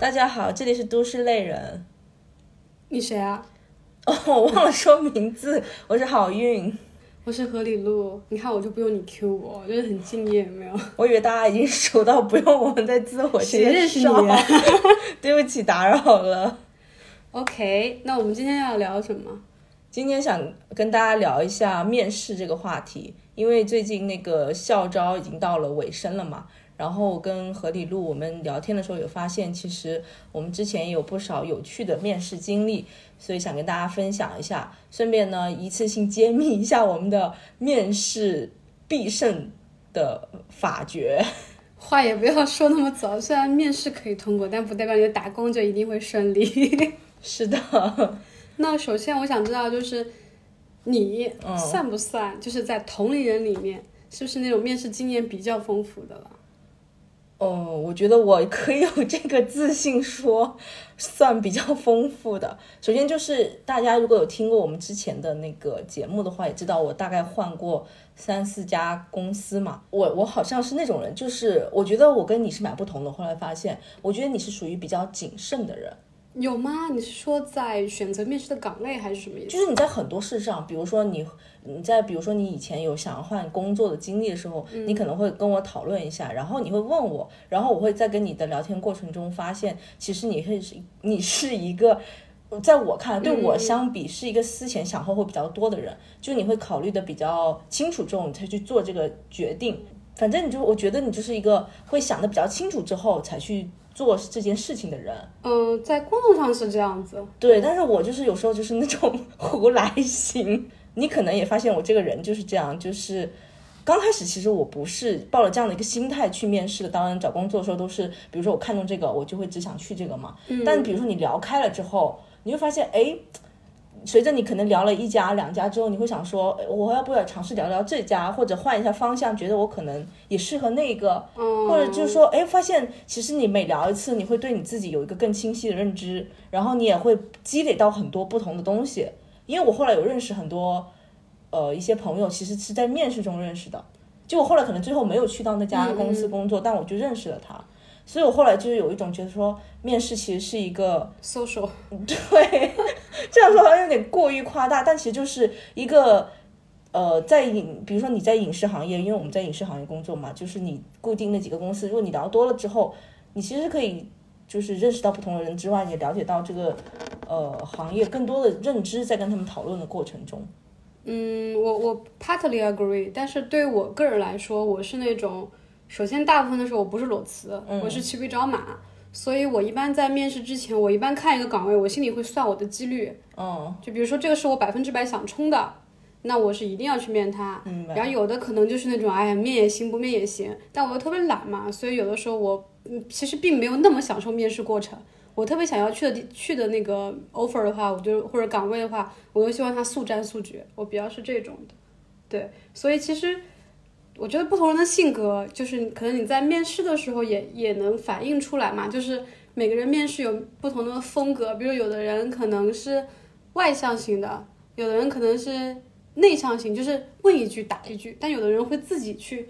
大家好，这里是都市类人。你谁啊？哦，我忘了说名字，我是好运。我是何里路。你看，我就不用你 Q 我，我真的很敬业，没有？我以为大家已经熟到不用我们再自我谁介认识你绍。对不起，打扰了。？OK，那我们今天要聊什么？今天想跟大家聊一下面试这个话题，因为最近那个校招已经到了尾声了嘛。然后跟何李璐我们聊天的时候有发现，其实我们之前也有不少有趣的面试经历，所以想跟大家分享一下，顺便呢一次性揭秘一下我们的面试必胜的法诀。话也不要说那么早，虽然面试可以通过，但不代表你的打工就一定会顺利。是的，那首先我想知道，就是你嗯算不算就是在同龄人里面，是不是那种面试经验比较丰富的了？哦，我觉得我可以有这个自信说，算比较丰富的。首先就是大家如果有听过我们之前的那个节目的话，也知道我大概换过三四家公司嘛。我我好像是那种人，就是我觉得我跟你是蛮不同的。后来发现，我觉得你是属于比较谨慎的人。有吗？你是说在选择面试的岗位还是什么意思？就是你在很多事上，比如说你你在比如说你以前有想要换工作的经历的时候，你可能会跟我讨论一下，然后你会问我，然后我会在跟你的聊天过程中发现，其实你会是你是一个。在我看来，对我相比是一个思前想后会比较多的人，就你会考虑的比较清楚之后，你才去做这个决定。反正你就我觉得你就是一个会想的比较清楚之后才去做这件事情的人。嗯，在工作上是这样子。对，但是我就是有时候就是那种 胡来型，你可能也发现我这个人就是这样，就是刚开始其实我不是抱了这样的一个心态去面试的，当然找工作的时候都是，比如说我看中这个，我就会只想去这个嘛。但比如说你聊开了之后，你会发现，哎。随着你可能聊了一家两家之后，你会想说，哎我要不要尝试聊聊这家，或者换一下方向，觉得我可能也适合那个，嗯，或者就是说，哎，发现其实你每聊一次，你会对你自己有一个更清晰的认知，然后你也会积累到很多不同的东西。因为我后来有认识很多，呃，一些朋友，其实是在面试中认识的。就我后来可能最后没有去到那家公司工作，但我就认识了他。所以我后来就是有一种觉得说，面试其实是一个 social 对，这样说好像有点过于夸大，但其实就是一个呃，在影，比如说你在影视行业，因为我们在影视行业工作嘛，就是你固定那几个公司，如果你聊多了之后，你其实可以就是认识到不同的人之外，也了解到这个呃行业更多的认知，在跟他们讨论的过程中。嗯，我我 partly agree，但是对我个人来说，我是那种，首先大部分的时候我不是裸辞，我是骑驴找马，所以我一般在面试之前，我一般看一个岗位，我心里会算我的几率，嗯，就比如说这个是我百分之百想冲的，那我是一定要去面它。明白。然后有的可能就是那种，哎呀，面也行，不面也行，但我又特别懒嘛，所以有的时候我嗯其实并没有那么享受面试过程。我特别想要去的去的那个 offer 的话，我就或者岗位的话，我又希望它速战速决，我比较是这种的。对，所以其实我觉得不同人的性格，就是可能你在面试的时候也也能反映出来嘛，就是每个人面试有不同的风格，比如有的人可能是外向型的，有的人可能是内向型，就是问一句答一句，但有的人会自己去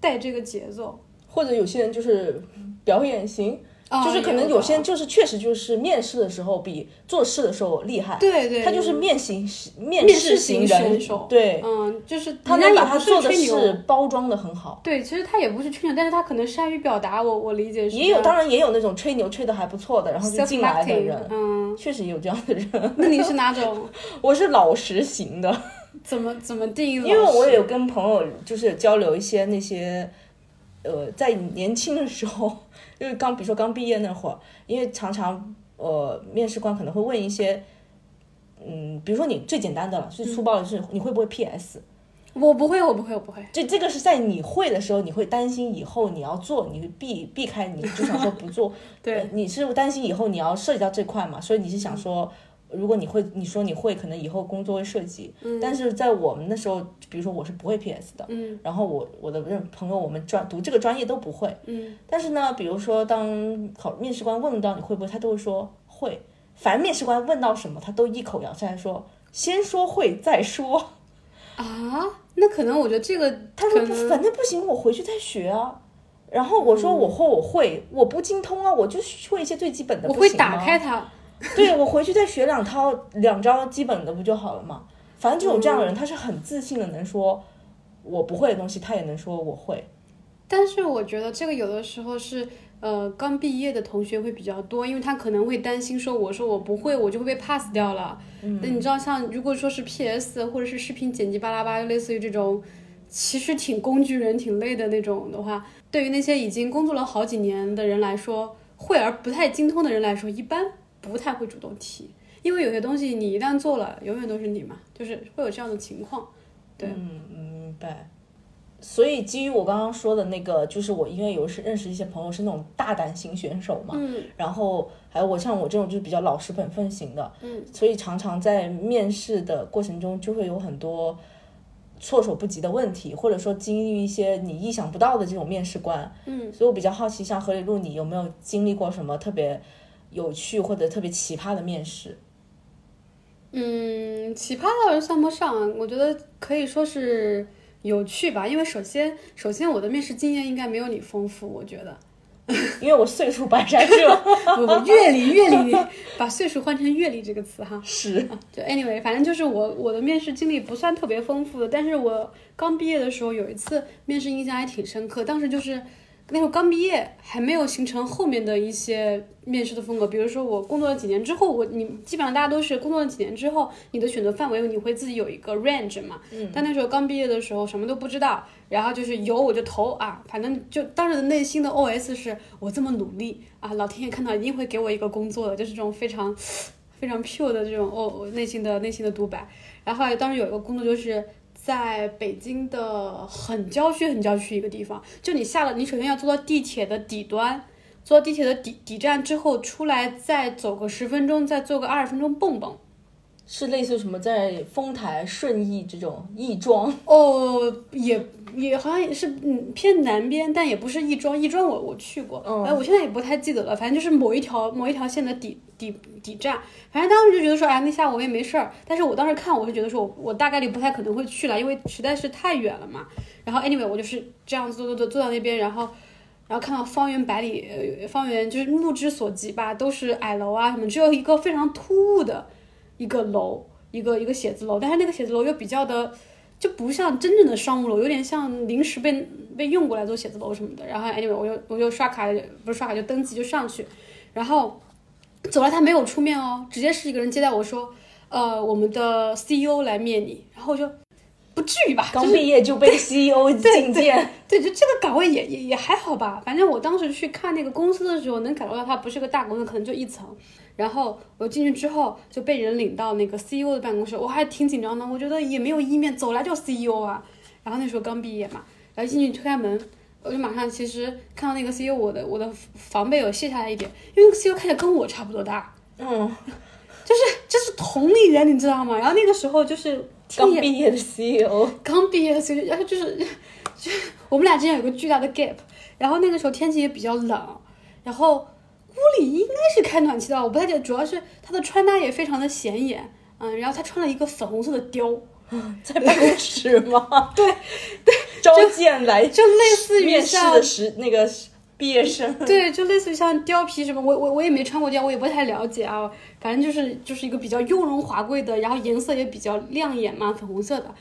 带这个节奏。或者有些人就是表演型，哦就是可能有些人就是确实就是面试的时候比做事的时候厉害，对对，他就是面型面面试试型选手对，嗯，就是他能把他做的事包装的很好。对，其实他也不是吹牛，但是他可能善于表达，我我理解是也有，当然也有那种吹牛吹的还不错的，然后就进来的人，嗯，确实也有这样的人。那你是哪种？我是老实型的，怎么怎么定义？因为我也有跟朋友就是交流一些那些，呃，在年轻的时候，因为刚比如说刚毕业那会儿，因为常常呃面试官可能会问一些，嗯，比如说你最简单的了，最粗暴的是你会不会 PS？我不会，我不会，我不会。这这个是在你会的时候，你会担心以后你要做，你避避开，你就想说不做。对呃你是担心以后你要涉及到这块嘛，所以你是想说，如果你会，你说你会，可能以后工作会涉及。嗯。但是在我们那时候，比如说我是不会 PS 的。嗯。然后我我的认朋友，我们专读这个专业都不会。嗯。但是呢，比如说当考面试官问到你会不会，他都会说会。凡面试官问到什么，他都一口咬下来说，先说会再说。啊？那可能我觉得这个，他说反正不行，我回去再学啊。然后我说我会我会，我不精通啊，我就会一些最基本的。我会打开它。对，我回去再学两套两招基本的不就好了嘛？反正就有这样的人，他是很自信的，能说我不会的东西，他也能说我会。但是我觉得这个有的时候是，呃，刚毕业的同学会比较多，因为他可能会担心说，我说我不会，我就会被 pass 掉了。那你知道，像如果说是 PS 或者是视频剪辑巴拉巴，类似于这种，其实挺工具人、挺累的那种的话，对于那些已经工作了好几年的人来说，会而不太精通的人来说，一般。不太会主动提，因为有些东西你一旦做了，永远都是你嘛，就是会有这样的情况。对，嗯，明白。所以基于我刚刚说的那个，就是我因为有是认识一些朋友是那种大胆型选手嘛，嗯，然后还有我像我这种就是比较老实本分型的，嗯，所以常常在面试的过程中就会有很多措手不及的问题，或者说经历一些你意想不到的这种面试官，嗯，所以我比较好奇，像何里路，你有没有经历过什么特别？有趣或者特别奇葩的面试，嗯，奇葩倒是算不上，我觉得可以说是有趣吧。因为首先，首先我的面试经验应该没有你丰富，我觉得，因为我岁数摆在这，不阅历阅历，把岁数换成阅历这个词哈。是，就 anyway，反正就是我我的面试经历不算特别丰富的，但是我刚毕业的时候有一次面试印象还挺深刻，当时就是。那时候刚毕业，还没有形成后面的一些面试的风格。比如说，我工作了几年之后，我你基本上大家都是工作了几年之后，你的选择范围你会自己有一个 range 嘛。嗯。但那时候刚毕业的时候，什么都不知道，然后就是有我就投啊，反正就当时的内心的 OS 是我这么努力啊，老天爷看到一定会给我一个工作的，就是这种非常非常 pure 的这种哦内心的内心的独白。然后后来当时有一个工作就是。在北京的很郊区、很郊区一个地方，就你下了，你首先要坐到地铁的底端，坐到地铁的底底站之后出来，再走个十分钟，再坐个二十分钟蹦蹦。是类似什么在丰台顺义这种亦庄哦，也也好像也是嗯偏南边，但也不是亦庄，亦庄我我去过，哎，我现在也不太记得了，反正就是某一条某一条线的底底底站，反正当时就觉得说，哎，那下午我也没事儿，但是我当时看我是觉得说我我大概率不太可能会去了，因为实在是太远了嘛。然后 anyway 我就是这样坐坐坐坐到那边，然后然后看到方圆百里，方圆就是目之所及吧，都是矮楼啊什么，只有一个非常突兀的。一个楼，一个一个写字楼，但是那个写字楼又比较的，就不像真正的商务楼，有点像临时被被用过来做写字楼什么的。然后 anyway，我就我就刷卡，不是刷卡就登记就上去，然后走了，他没有出面哦，直接是一个人接待我说，呃，我们的 CEO 来面你，然后我就不至于吧，刚毕业就被 CEO 觐见，对，就这个岗位也也也还好吧，反正我当时去看那个公司的时候，能感受到它不是个大公司，可能就一层。然后我进去之后就被人领到那个 CEO 的办公室，我还挺紧张的，我觉得也没有意面走来就 CEO 啊。然后那时候刚毕业嘛，然后进去推开门，我就马上其实看到那个 CEO，我的我的防备有卸下来一点，因为那个 CEO 看起来跟我差不多大，嗯，就是就是同龄人，你知道吗？然后那个时候就是刚毕业的 CEO，刚毕业的 CEO，然后就是就是我们俩之间有个巨大的 gap，然后那个时候天气也比较冷，然后。屋里应该是开暖气的，我不太记得，主要是他的穿搭也非常的显眼，嗯，然后他穿了一个粉红色的貂，在办公室吗？对 对，召见来就类似于像的时那个毕业生，对，就类似于像貂皮什么，我我我也没穿过貂，我也不太了解啊，反正就是就是一个比较雍容华贵的，然后颜色也比较亮眼嘛，粉红色的。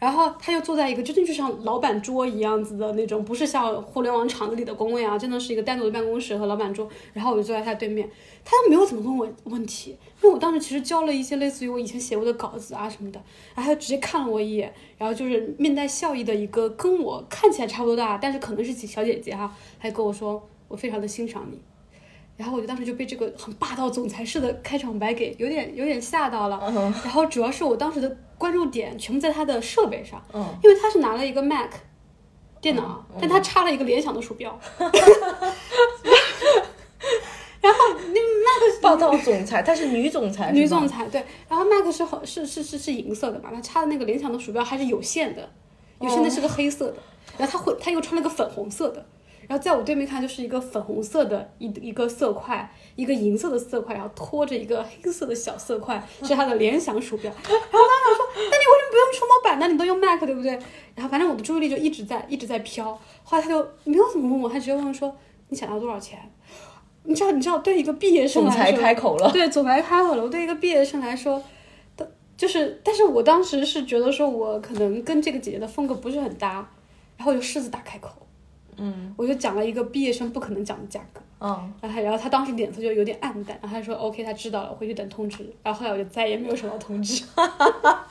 然后他又坐在一个真的就像老板桌一样子的那种，不是像互联网厂子里的工位啊，真的是一个单独的办公室和老板桌。然后我就坐在他对面，他没有怎么问我问题，因为我当时其实交了一些类似于我以前写过的稿子啊什么的，然后他就直接看了我一眼，然后就是面带笑意的一个跟我看起来差不多大，但是可能是小姐姐哈，还跟我说我非常的欣赏你。然后我就当时就被这个很霸道总裁式的开场白给有点有点吓到了。然后主要是我当时的关注点全部在他的设备上，因为他是拿了一个 Mac 电脑，但他插了一个联想的鼠标。然后那 Mac 霸道总裁，她是女总裁，女总裁对，然后 Mac 是红是是是是银色的嘛，他插的那个联想的鼠标还是有线的，有线的是个黑色的，然后他会他又穿了个粉红色的，然后在我对面看就是一个粉红色的一一个色块，一个银色的色块，然后拖着一个黑色的小色块，是它的联想鼠标。然后我当时想说，那你为什么不用触摸板呢？你都用 Mac 对不对？然后反正我的注意力就一直在一直在飘，后来他就没有怎么问我，他直接问说你想要多少钱？你知道你知道对一个毕业生来说总裁开口了，对，总裁开口了。我对一个毕业生来说，的就是，但是我当时是觉得说，我可能跟这个姐姐的风格不是很搭，然后我就狮子大开口，嗯，我就讲了一个毕业生不可能讲的价格，嗯，然后他然后他当时脸色就有点暗淡，然后他说 OK，他知道了，回去等通知。然后后来我就再也没有收到通知。哈哈哈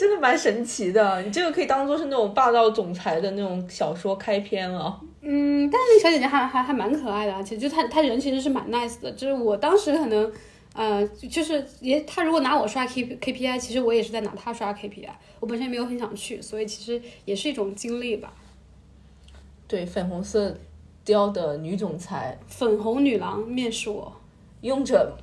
真的蛮神奇的。你这个可以当做是那种霸道总裁的那种小说开篇了。嗯，但是那个小姐姐还还还蛮可爱的啊，其实就她她人其实是蛮 nice 的，就是我当时可能。呃，就是也，她如果拿我刷 K K P I，其实我也是在拿她刷 K P I。我本身也没有很想去，所以其实也是一种经历吧。对，粉红色貂的女总裁粉红女郎面试我，用着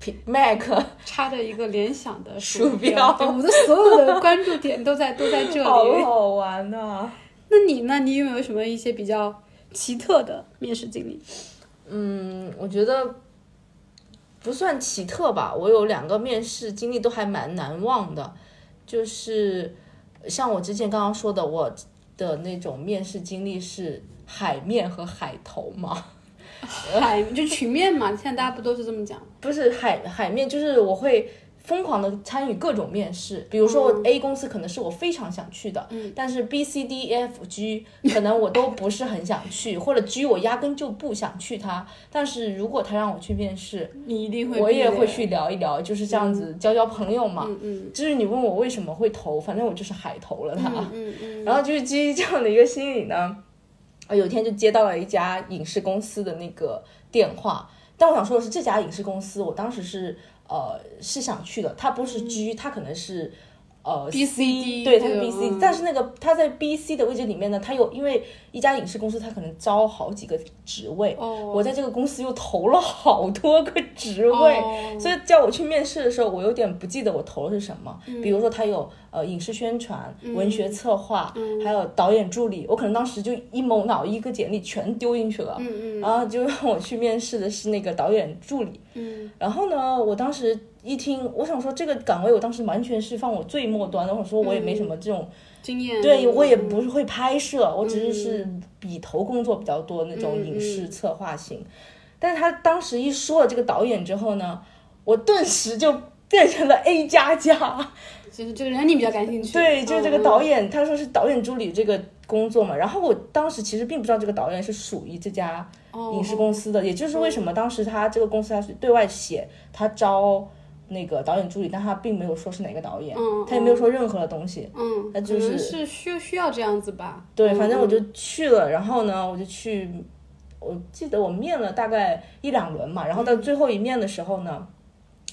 苹 Mac 插着一个联想的鼠标，我的所有的关注点都在都在这 好里。好玩呐、那你呢？你有没有什么一些比较奇特的面试经历？嗯，我觉得不算奇特吧。我有两个面试经历都还蛮难忘的，就是像我之前刚刚说的，我的那种面试经历是海面和海头吗。海就是群面嘛，现在大家不都是这么讲？不是海海面，就是我会疯狂的参与各种面试。比如说 A 公司可能是我非常想去的，但是 B、C、D、E F、G 可能我都不是很想去，或者 G 我压根就不想去它。但是如果他让我去面试，你一定会，我也会去。聊一聊，就是这样子交交朋友嘛。嗯嗯就是你问我为什么会投，反正我就是海投了它。嗯嗯 然后就是基于这样的一个心理呢，啊，有一天就接到了一家影视公司的那个电话，但我想说的是，这家影视公司我当时是呃是想去的，它不是 G，、它可能是。呃 B C D，对，它是 B C，、嗯但是那个它在 B C 的位置里面呢，它有因为一家影视公司，它可能招好几个职位，哦我在这个公司又投了好多个职位，哦所以叫我去面试的时候，我有点不记得我投的是什么。嗯比如说，他有呃影视宣传、文学策划，嗯还有导演助理，我可能当时就一某脑一个简历全丢进去了。然后就让我去面试的是那个导演助理。嗯然后呢，我当时一听，我想说这个岗位，我当时完全是放我最末端的。我想说我也没什么这种，经验。对我也嗯不是会拍摄，我只是是笔头工作比较多那种嗯影视策划型。但是他当时一说了这个导演之后呢，我顿时就变成了 A 加加。就是这个人你比较感兴趣。对，就是这个嗯导演，他说是导演助理这个工作嘛。然后我当时其实并不知道这个导演是属于这家哦影视公司的，也就是为什么当时他这个公司他是对外写他招那个导演助理，但他并没有说是哪个导演，嗯他也没有说任何的东西。嗯，他就是是需需要这样子吧。对，嗯反正我就去了，然后呢，我就去，我记得我面了大概一两轮嘛，然后到最后一面的时候呢，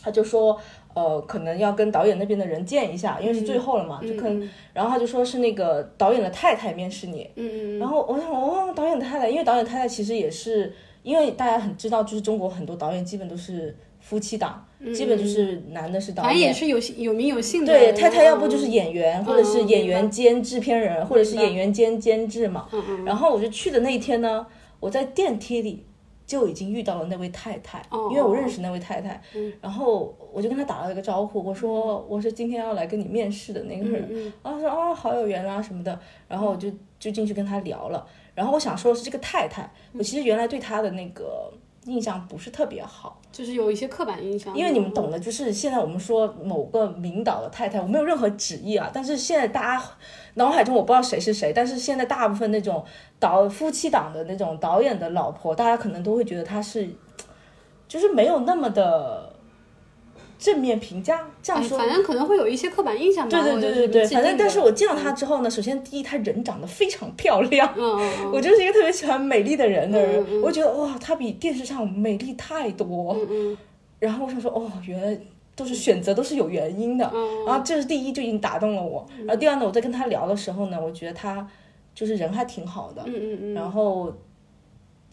他就说，呃，可能要跟导演那边的人见一下，因为是最后了嘛，就可能，然后他就说是那个导演的太太面试你，嗯嗯然后我想，哦，导演的太太，因为导演太太其实也是，因为大家很知道，就是中国很多导演基本都是夫妻档，基本就是男的是导演反正也演。是有有名有姓的。对，太太要不嗯就是演员，或者是演员兼制片人，或者是演员兼监制嘛。嗯然后我就去的那一天呢，我在电梯里就已经遇到了那位太太，哦因为我认识那位太太。然后我就跟她打了一个招呼，我说我是今天要来跟你面试的那个人。嗯然后她说哦好有缘啊什么的，然后我就就进去跟她聊了。然后我想说的是这个太太，我其实原来对她的那个印象不是特别好。就是有一些刻板印象。因为你们懂的，就是现在我们说某个领导的太太，我没有任何旨意啊，但是现在大家脑海中我不知道谁是谁，但是现在大部分那种导夫妻档的那种导演的老婆，大家可能都会觉得她是，就是没有那么的正面评价。这样哎，说，反正可能会有一些刻板印象吧。对对对对对，反正但是我见到她之后呢，首先第一，她人长得非常漂亮。嗯嗯嗯我就是一个特别喜欢美丽的人的人，我觉得哇，她比电视上美丽太多。嗯嗯然后我想说，哦，原来都是选择都是有原因的。嗯然后这是第一就已经打动了我。然后第二呢，我在跟他聊的时候呢，我觉得他就是人还挺好的。嗯嗯嗯然后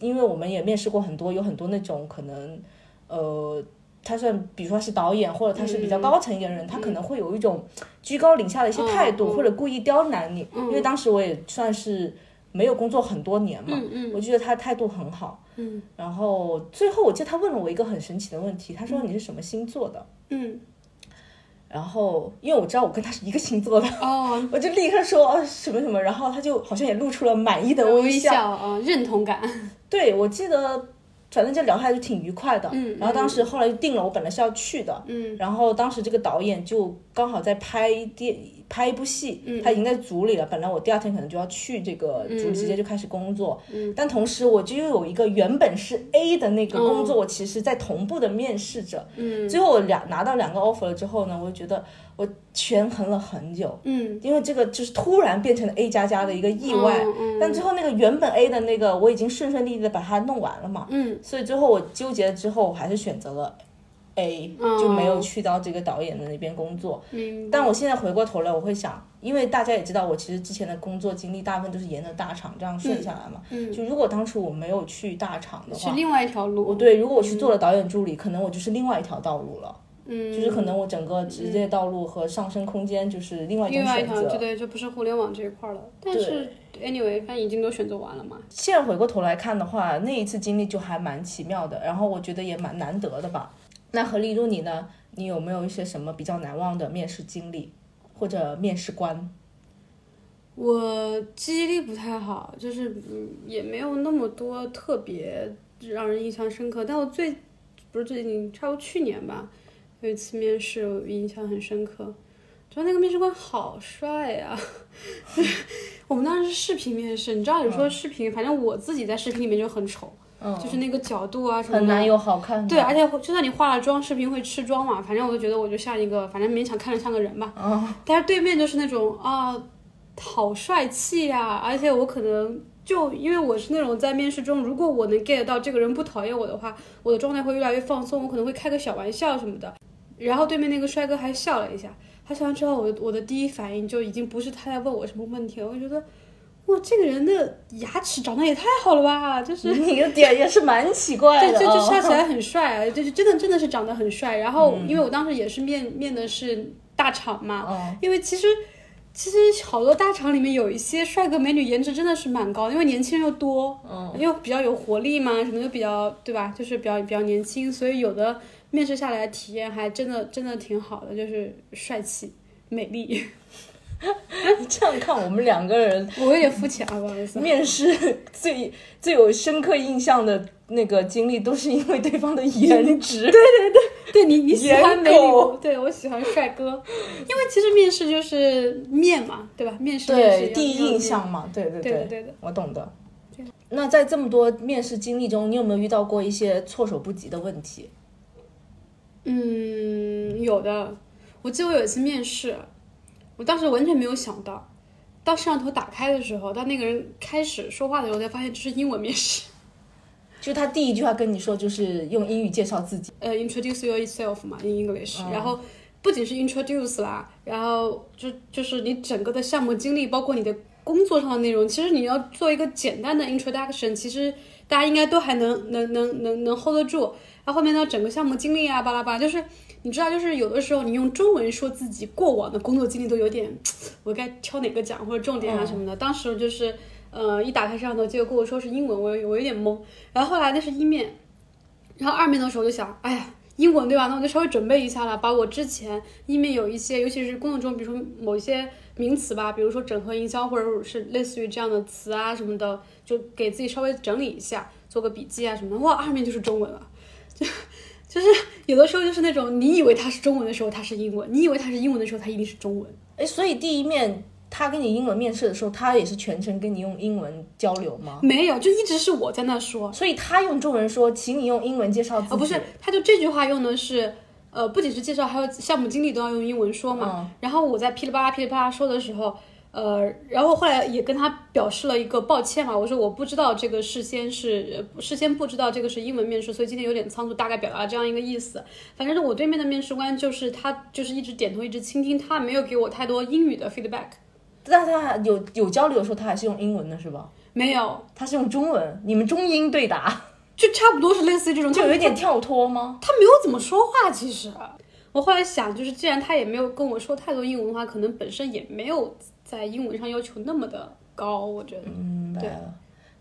因为我们也面试过很多，有很多那种可能，呃，他算比如说是导演，或者他是比较高层一点的人，他可能会有一种居高临下的一些态度，或者故意刁难你。因为当时我也算是没有工作很多年嘛，我觉得他态度很好。嗯，然后最后我记得他问了我一个很神奇的问题，他说你是什么星座的？嗯，然后因为我知道我跟他是一个星座的，哦，我就立刻说哦什么什么，然后他就好像也露出了满意的微笑。啊，认同感。对，我记得反正就聊下来就挺愉快的。嗯然后当时后来就定了，我本来是要去的。嗯然后当时这个导演就刚好在拍电拍一部戏，嗯。他已经在组里了。本来我第二天可能就要去这个组里，直接就开始工作。嗯。但同时我就又有一个原本是 A 的那个工哦作，我其实在同步的面试着。嗯。最后我两拿到两个 offer 了之后呢，我就觉得我权衡了很久。嗯，因为这个就是突然变成了 A 加加的一个意外，嗯嗯。但最后那个原本 A 的那个我已经顺顺利利的把它弄完了嘛，嗯。所以最后我纠结了之后，我还是选择了 A，、就没有去到这个导演的那边工作。但我现在回过头来，我会想，因为大家也知道，我其实之前的工作经历大部分都是沿着大厂这样顺下来嘛。嗯，就如果当初我没有去大厂的话，是另外一条路。对，如果我去做了导演助理，可能我就是另外一条道路了。嗯，就是可能我整个职业道路和上升空间就是另外一种选择。对对，就不是互联网这一块儿了。但是 anyway，反正已经都选择完了嘛。现在回过头来看的话，那一次经历就还蛮奇妙的，然后我觉得也蛮难得的吧。那何丽如你呢？你有没有一些什么比较难忘的面试经历，或者面试官？我记忆力不太好，就是嗯，也没有那么多特别让人印象深刻。但我最不是最近，差不多去年吧，有一次面试，我印象很深刻。主要那个面试官好帅呀、我们当时是视频面试，你知道有时候视频，反正我自己在视频里面就很丑，嗯，就是那个角度啊什么的，很难有好看的。对，而且就算你化了妆，视频会吃妆嘛，反正我就觉得我就像一个，反正勉强看着像个人吧。嗯，但是对面就是那种啊，好帅气呀、而且我可能就因为我是那种在面试中，如果我能 get 到这个人不讨厌我的话，我的状态会越来越放松，我可能会开个小玩笑什么的。然后对面那个帅哥还笑了一下，他笑完之后，我我的第一反应就已经不是他在问我什么问题了，我觉得。哇，这个人的牙齿长得也太好了吧！就是你的点也是蛮奇怪 对，的、就就哦。笑起来 很帅啊，就是真的真的是长得很帅。然后，因为我当时也是面面的是大厂嘛，嗯因为其实其实好多大厂里面有一些帅哥美女，颜值真的是蛮高的，因为年轻人又多，嗯，又比较有活力嘛，什么又比较对吧？就是比较比较年轻，所以有的面试下来体验还真的真的挺好的，就是帅气、美丽。这样看我们两个人我有点肤浅啊，不好意思。面试最最有深刻印象的那个经历，都是因为对方的颜值。对对对，对你你喜欢美女，对我喜欢帅哥，因为其实面试就是面嘛，对吧？面试对，第一印象嘛，对对对的对的。我懂的。那在这么多面试经历中，你有没有遇到过一些措手不及的问题？嗯，有的。我记得我有一次面试，我当时完全没有想到，当摄像头打开的时候，当那个人开始说话的时候，才发现这是英文面试。就他第一句话跟你说，就是用英语介绍自己。呃，introduce yourself 嘛，in English，、然后不仅是 introduce 啦，然后就就是你整个的项目经历，包括你的工作上的内容，其实你要做一个简单的 introduction，其实大家应该都还能能能能能 hold 得住。然后后面呢，整个项目经历啊，巴拉巴拉，就是你知道，就是有的时候你用中文说自己过往的工作经历都有点，我该挑哪个讲或者重点啊什么的。当时就是呃，一打开摄像头，结果跟我说是英文，我有我有点懵。然后后来那是一面，然后二面的时候就想，哎呀。英文对吧？那我就稍微准备一下了，把我之前一面有一些，尤其是工作中，比如说某一些名词吧，比如说整合营销，或者是类似于这样的词啊什么的，就给自己稍微整理一下，做个笔记啊什么的。哇，二面就是中文了，就 就是有的时候就是那种你以为它是中文的时候，它是英文；你以为它是英文的时候，它一定是中文。哎，所以第一面他跟你英文面试的时候，他也是全程跟你用英文交流吗？没有，就一直是我在那说。所以他用中文说，请你用英文介绍自己。哦，不是，他就这句话用的是，呃，不仅是介绍，还有项目经理都要用英文说嘛。然后我在噼里啪啦噼里啪啦说的时候，呃，然后后来也跟他表示了一个抱歉嘛，我说我不知道这个事先是呃事先不知道这个是英文面试，所以今天有点仓促，大概表达了这样一个意思。反正我对面的面试官就是他，就是一直点头，一直倾听，他没有给我太多英语的 feedback。那他有有交流的时候，他还是用英文的，是吧？没有，他是用中文，你们中英对答，就差不多是类似于这种，就有一点跳脱吗？他没有怎么说话，其实。我后来想，就是既然他也没有跟我说太多英文的话，可能本身也没有在英文上要求那么的高，我觉得。嗯，对。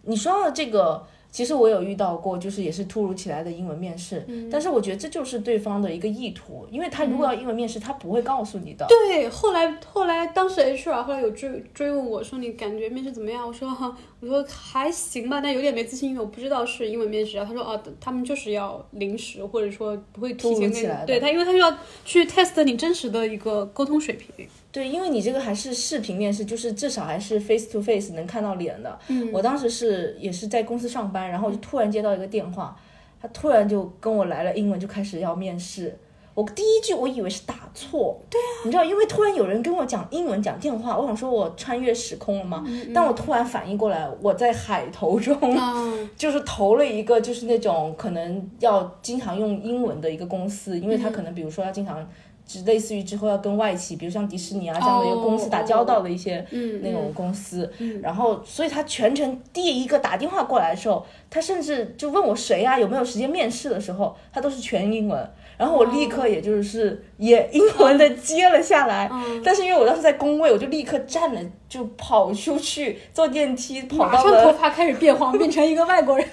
你说到这个，其实我有遇到过，就是也是突如其来的英文面试，但是我觉得这就是对方的一个意图，因为他如果要英文面试，他不会告诉你的。对，后来后来当时 HR 后来有追追问我说你感觉面试怎么样？我说哈，我说还行吧，但有点没自信，因为我不知道是英文面试啊。他说哦，他们就是要临时或者说不会提前跟其来的你对他，因为他要去 test 你真实的一个沟通水平。对，因为你这个还是视频面试，就是至少还是 face to face 能看到脸的。嗯，我当时是也是在公司上班，然后就突然接到一个电话，他突然就跟我来了英文，就开始要面试。我第一句我以为是打错，对啊，你知道，因为突然有人跟我讲英文讲电话，我想说我穿越时空了吗？但我突然反应过来，我在海投中，嗯 就是投了一个就是那种可能要经常用英文的一个公司，因为他可能比如说要经常。只类似于之后要跟外企，比如像迪士尼啊这样的一个公司打交道的一些那种公司，然后所以他全程第一个打电话过来的时候，他甚至就问我谁啊，有没有时间面试的时候，他都是全英文，然后我立刻也就是也英文的接了下来，但是因为我当时在工位，我就立刻站了，就跑出去坐电梯跑到了，发开始变黄，变成一个外国人。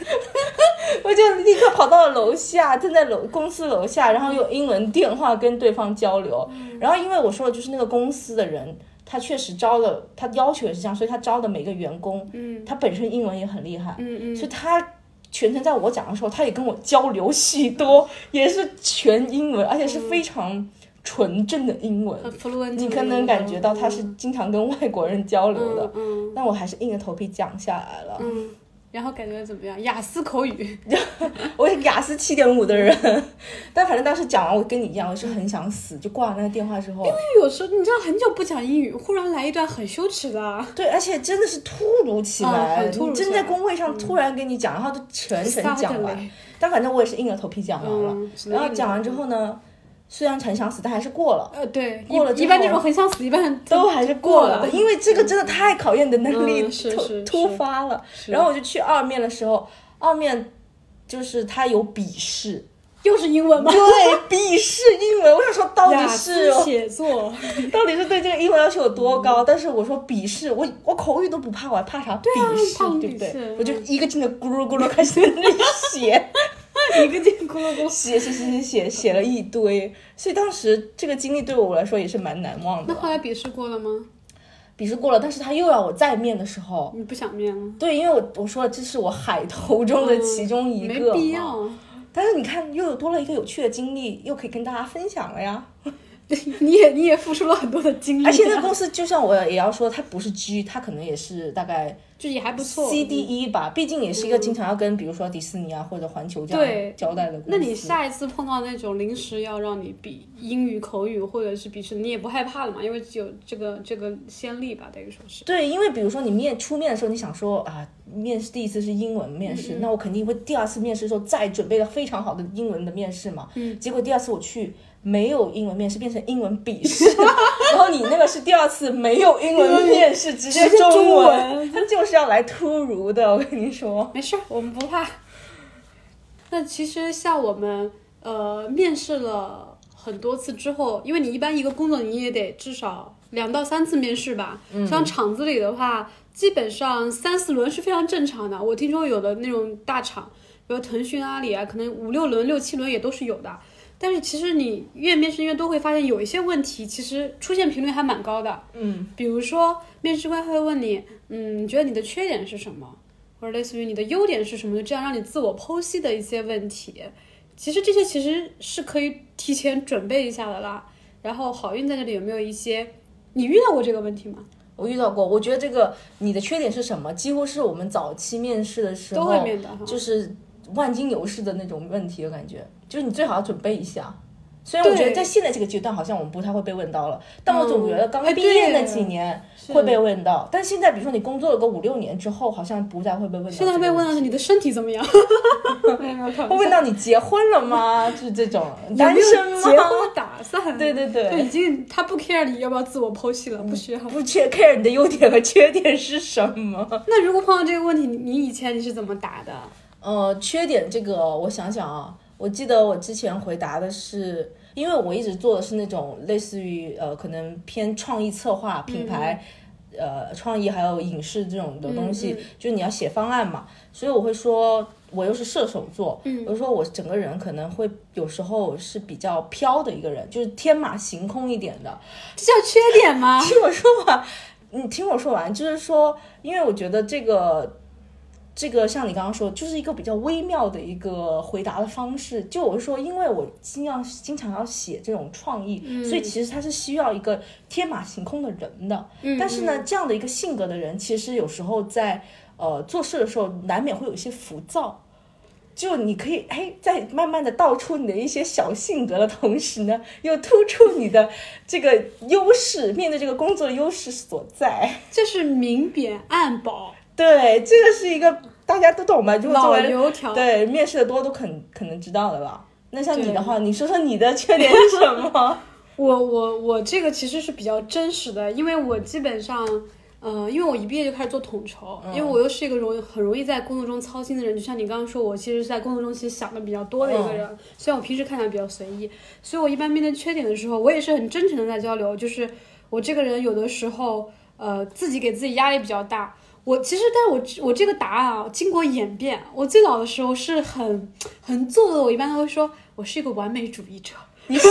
我就立刻跑到了楼下，站在楼公司楼下，然后用英文电话跟对方交流，然后因为我说的就是那个公司的人。他确实招了，他要求也是这样，所以他招的每个员工，嗯，他本身英文也很厉害，嗯嗯。所以他全程在我讲的时候，他也跟我交流许多，也是全英文，而且是非常纯正的英文。你可能感觉到他是经常跟外国人交流的，嗯但我还是硬着头皮讲下来了。嗯，然后感觉怎么样？雅思口语，我是雅思七点五的人，但反正当时讲完，我跟你一样，我是很想死。就挂了那个电话之后，因为有时候你知道很久不讲英语，忽然来一段很羞耻的，对，而且真的是突如其嗯来，很突如其来真在工位上突然跟你讲，然后就全程讲完。但反正我也是硬着头皮讲完了。然后讲完之后呢，虽然很想死，但还是过了。呃，对，过了一一般这种很想死，一般都还是过了，因为这个真的太考验你的能力，突突发了。然后我就去二面的时候，二面就是他有笔试，又是英文吗？对，笔试英文。我想说到底是写作，到底是对这个英文要求有多高？但是我说笔试，我我口语都不怕，我还怕啥笔试，对不对？我就一个劲的咕噜咕噜开始在那里写。一个劲咕噜咕噜。写写写写写写了一堆，所以当时这个经历对我来说也是蛮难忘的那。后来笔试过了吗？笔试过了，但是他又要我再面的时候，你不想面了？对，因为我我说了这是我海投中的其中一嗯没个嘛必要。但是你看又有多了一个有趣的经历，又可以跟大家分享了呀。你也你也付出了很多的精力，而且那公司就像我也要说，它不是 G，它可能也是大概就也还不错。C D E 吧，毕竟也是一个经常要跟比如说迪士尼啊或者环球这样交代的。那你下一次碰到那种临时要让你比英语口语或者是笔试，你也不害怕了嘛？因为有这个这个先例吧，等于说是。对，因为比如说你面出面的时候，你想说啊，面试第一次是英文面试，那我肯定会第二次面试的时候再准备的非常好的英文的面试嘛。嗯。结果第二次我去没有英文面试，变成英文笔试，然后你那个是第二次没有英文面试，直接中中文他就是要来突如的，我跟你说。没事儿，我们不怕。那其实像我们呃面试了很多次之后，因为你一般一个工作你也得至少两到三次面试吧。像厂子里的话，基本上三四轮是非常正常的。我听说有的那种大厂，比如腾讯、阿里啊，可能五六轮、六七轮也都是有的。但是其实你越面试越都会发现有一些问题，其实出现频率还蛮高的。嗯，比如说面试官会问你，嗯，你觉得你的缺点是什么？或者类似于你的优点是什么，这样让你自我剖析的一些问题。其实这些其实是可以提前准备一下的啦。然后好运在这里有没有一些你遇到过这个问题吗？我遇到过，我觉得这个你的缺点是什么，几乎是我们早期面试的时候都候会面的。就是万金油式的那种问题的感觉，就是你最好要准备一下。虽然我觉得在现在这个阶段，好像我们不太会被问到了，但我总觉得刚哎毕业那几年会被问到。但现在，比如说你工作了个五六年之后，好像不再会被问到现。在被问到是你的身体怎么样？没有没有开玩笑会问到你结婚了吗？就是这种单身吗？结婚的打算？对对对就已经他不 care 你要不要自我剖析了，不需要。不缺 care 你的优点和缺点是什么？那如果碰到这个问题，你你以前你是怎么答的？呃，缺点这个，我想想啊，我记得我之前回答的是，因为我一直做的是那种类似于呃，可能偏创意策划、品牌。呃，创意还有影视这种的东西，嗯嗯就你要写方案嘛，所以我会说，我又是射手座，嗯我就说我整个人可能会有时候是比较飘的一个人，就是天马行空一点的，这叫缺点吗？听我说完，你听我说完，就是说，因为我觉得这个。这个像你刚刚说，就是一个比较微妙的一个回答的方式。就我是说，因为我经常经常要写这种创意，所以其实它是需要一个天马行空的人的。嗯但是呢，这样的一个性格的人，其实有时候在呃做事的时候，难免会有一些浮躁。就你可以哎，在慢慢的道出你的一些小性格的同时呢，又突出你的这个优势，面对这个工作的优势所在。这是明贬暗褒，对，这个是一个大家都懂吧？如果作老为油条。对面试的多都肯可能知道的吧。那像你的话，你说说你的缺点是什么？我我我这个其实是比较真实的，因为我基本上，呃，因为我一毕业就开始做统筹，因为我又是一个容易很容易在工作中操心的人，就像你刚刚说，我其实是在工作中其实想的比较多的一个人，虽然我平时看起来比较随意，所以我一般面对缺点的时候，我也是很真诚的在交流，就是我这个人有的时候，呃，自己给自己压力比较大。我其实，但是我我这个答案啊，经过演变，我最早的时候是很很做的，我一般都会说我是一个完美主义者，你是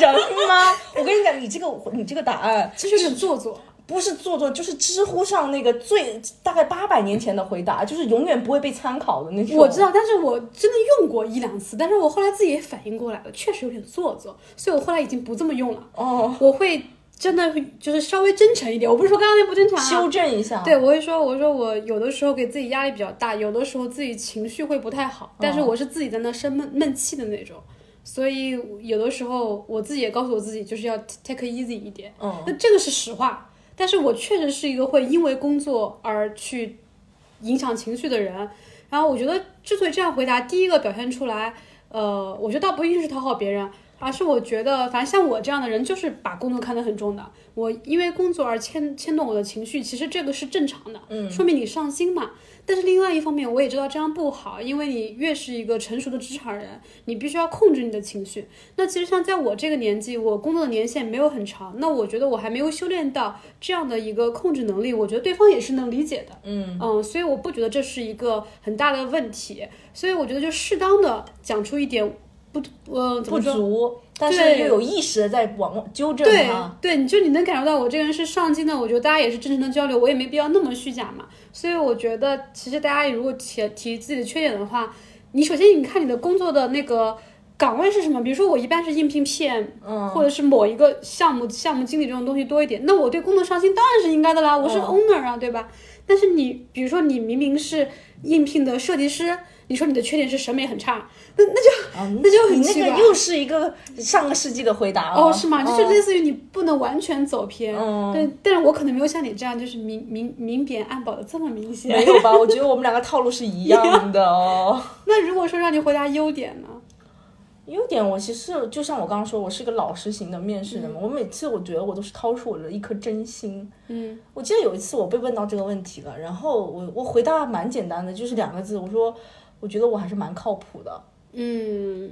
人吗？我跟你讲，你这个你这个答案 其实有点做作。不是做作，就是知乎上那个最大概八百年前的回答，就是永远不会被参考的那种。我知道，但是我真的用过一两次，但是我后来自己也反应过来了，确实有点做作，所以我后来已经不这么用了。哦，我会真的就是稍微真诚一点，我不是说刚刚那不真诚啊。修正一下。对，我会说，我说我有的时候给自己压力比较大，有的时候自己情绪会不太好，但是我是自己在那生闷闷气的那种，所以有的时候我自己也告诉我自己，就是要 take easy 一点。嗯，那这个是实话，但是我确实是一个会因为工作而去影响情绪的人。然后我觉得，之所以这样回答，第一个表现出来，呃，我觉得倒不一定是讨好别人，而是我觉得，反正像我这样的人，就是把工作看得很重的。我因为工作而牵牵动我的情绪，其实这个是正常的，嗯，说明你上心嘛。但是另外一方面，我也知道这样不好，因为你越是一个成熟的职场人，你必须要控制你的情绪。那其实像在我这个年纪，我工作的年限没有很长，那我觉得我还没有修炼到这样的一个控制能力，我觉得对方也是能理解的。嗯嗯所以我不觉得这是一个很大的问题，所以我觉得就适当的讲出一点不呃不？足，但是又有意识的在往纠正对它。对，你就你能感受到我这个人是上进的，我觉得大家也是真诚的交流，我也没必要那么虚假嘛。所以我觉得，其实大家如果提提自己的缺点的话，你首先你看你的工作的那个岗位是什么，比如说我一般是应聘 PM，嗯，或者是某一个项目项目经理这种东西多一点，那我对工作上心当然是应该的啦，我是嗯 owner 啊，对吧？但是你比如说你明明是应聘的设计师，你说你的缺点是审美很差，那那就啊那就很你奇怪那个又是一个上个世纪的回答哦，是吗？就是嗯类似于你不能完全走偏，嗯对，但是我可能没有像你这样，就是明明明贬暗褒的这么明显。没有吧？我觉得我们两个套路是一样的哦。那如果说让你回答优点呢？优点我其实就像我刚刚说，我是个老实型的面试人嘛。我每次我觉得我都是掏出我的一颗真心。嗯，我记得有一次我被问到这个问题了，然后我我回答蛮简单的，就是两个字，我说我觉得我还是蛮靠谱的。嗯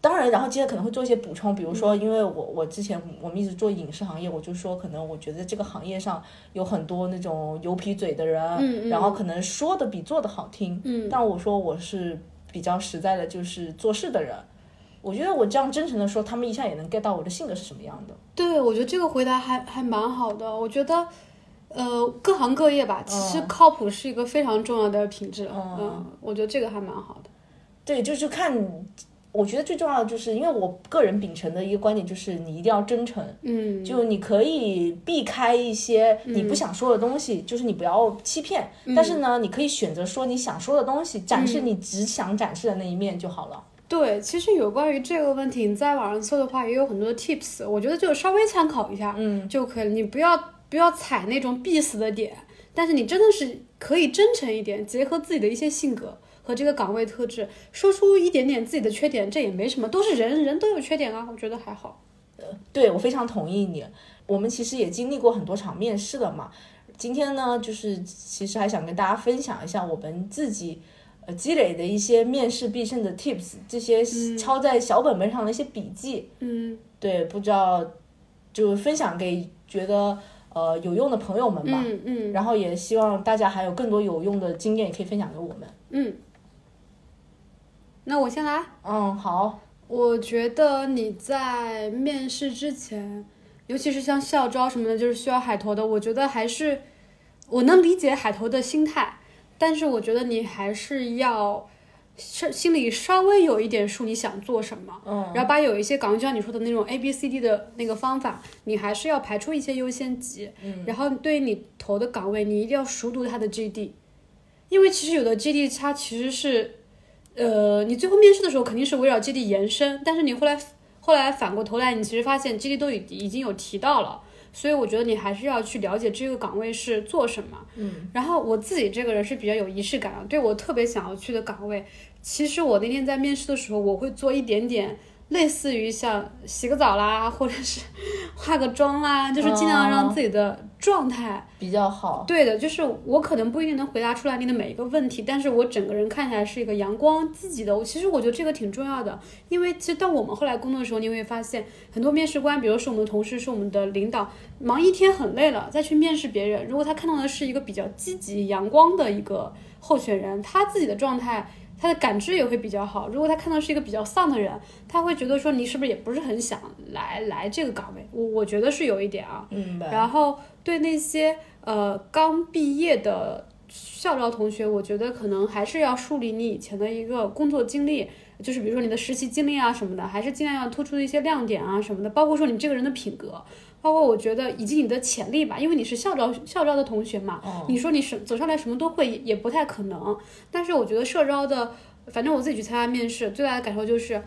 当然，然后接着可能会做一些补充，比如说，因为我我之前我们一直做影视行业，我就说可能我觉得这个行业上有很多那种油皮嘴的人，嗯嗯然后可能说的比做的好听，嗯但我说我是比较实在的，就是做事的人。我觉得我这样真诚的说，他们一下也能 get 到我的性格是什么样的。对，我觉得这个回答还还蛮好的。我觉得，呃，各行各业吧，其实嗯靠谱是一个非常重要的品质。嗯嗯，我觉得这个还蛮好的。对，就是看，我觉得最重要的就是，因为我个人秉承的一个观点就是，你一定要真诚。嗯，就你可以避开一些你不想说的东西，就是你不要欺骗。但是呢，你可以选择说你想说的东西，展示你只想展示的那一面就好了。对，其实有关于这个问题，你在网上搜的话也有很多的 tips，我觉得就稍微参考一下，嗯，就可以了。你不要不要踩那种必死的点，但是你真的是可以真诚一点，结合自己的一些性格和这个岗位特质，说出一点点自己的缺点，这也没什么，都是人人都有缺点啊，我觉得还好。呃对我非常同意你。我们其实也经历过很多场面试了嘛。今天呢，就是其实还想跟大家分享一下我们自己呃积累的一些面试必胜的 tips，这些抄在小本本上的一些笔记。嗯，对，不知道就分享给觉得呃有用的朋友们吧。嗯嗯然后也希望大家还有更多有用的经验也可以分享给我们。嗯。那我先来。嗯，好。我觉得你在面试之前，尤其是像校招什么的，就是需要海投的，我觉得还是我能理解海投的心态，但是我觉得你还是要是心里稍微有一点数，你想做什么，嗯，然后把有一些岗位，就像你说的那种 A B C D 的那个方法，你还是要排出一些优先级，嗯，然后对于你投的岗位，你一定要熟读它的 GD，因为其实有的 GD 它其实是。呃，你最后面试的时候肯定是围绕 GD 延伸，但是你后来后来反过头来，你其实发现 GD 都已已经有提到了，所以我觉得你还是要去了解这个岗位是做什么。嗯，然后我自己这个人是比较有仪式感的，对我特别想要去的岗位，其实我那天在面试的时候，我会做一点点。类似于像洗个澡啦，或者是 化个妆啦，就是尽量让自己的状态比较好。对的，就是我可能不一定能回答出来你的每一个问题，但是我整个人看起来是一个阳光积极的。我其实我觉得这个挺重要的，因为其实到我们后来工作的时候，你会发现很多面试官，比如说我们的同事，是我们的领导，忙一天很累了，再去面试别人，如果他看到的是一个比较积极阳光的一个候选人，他自己的状态。他的感知也会比较好。如果他看到是一个比较丧的人，他会觉得说你是不是也不是很想来来这个岗位？我我觉得是有一点啊。嗯。然后对那些呃刚毕业的校招同学，我觉得可能还是要树立你以前的一个工作经历，就是比如说你的实习经历啊什么的，还是尽量要突出一些亮点啊什么的，包括说你这个人的品格。包括我觉得以及你的潜力吧，因为你是校招校招的同学嘛，你说你什走上来什么都会也不太可能。但是我觉得社招的，反正我自己去参加面试，最大的感受就是，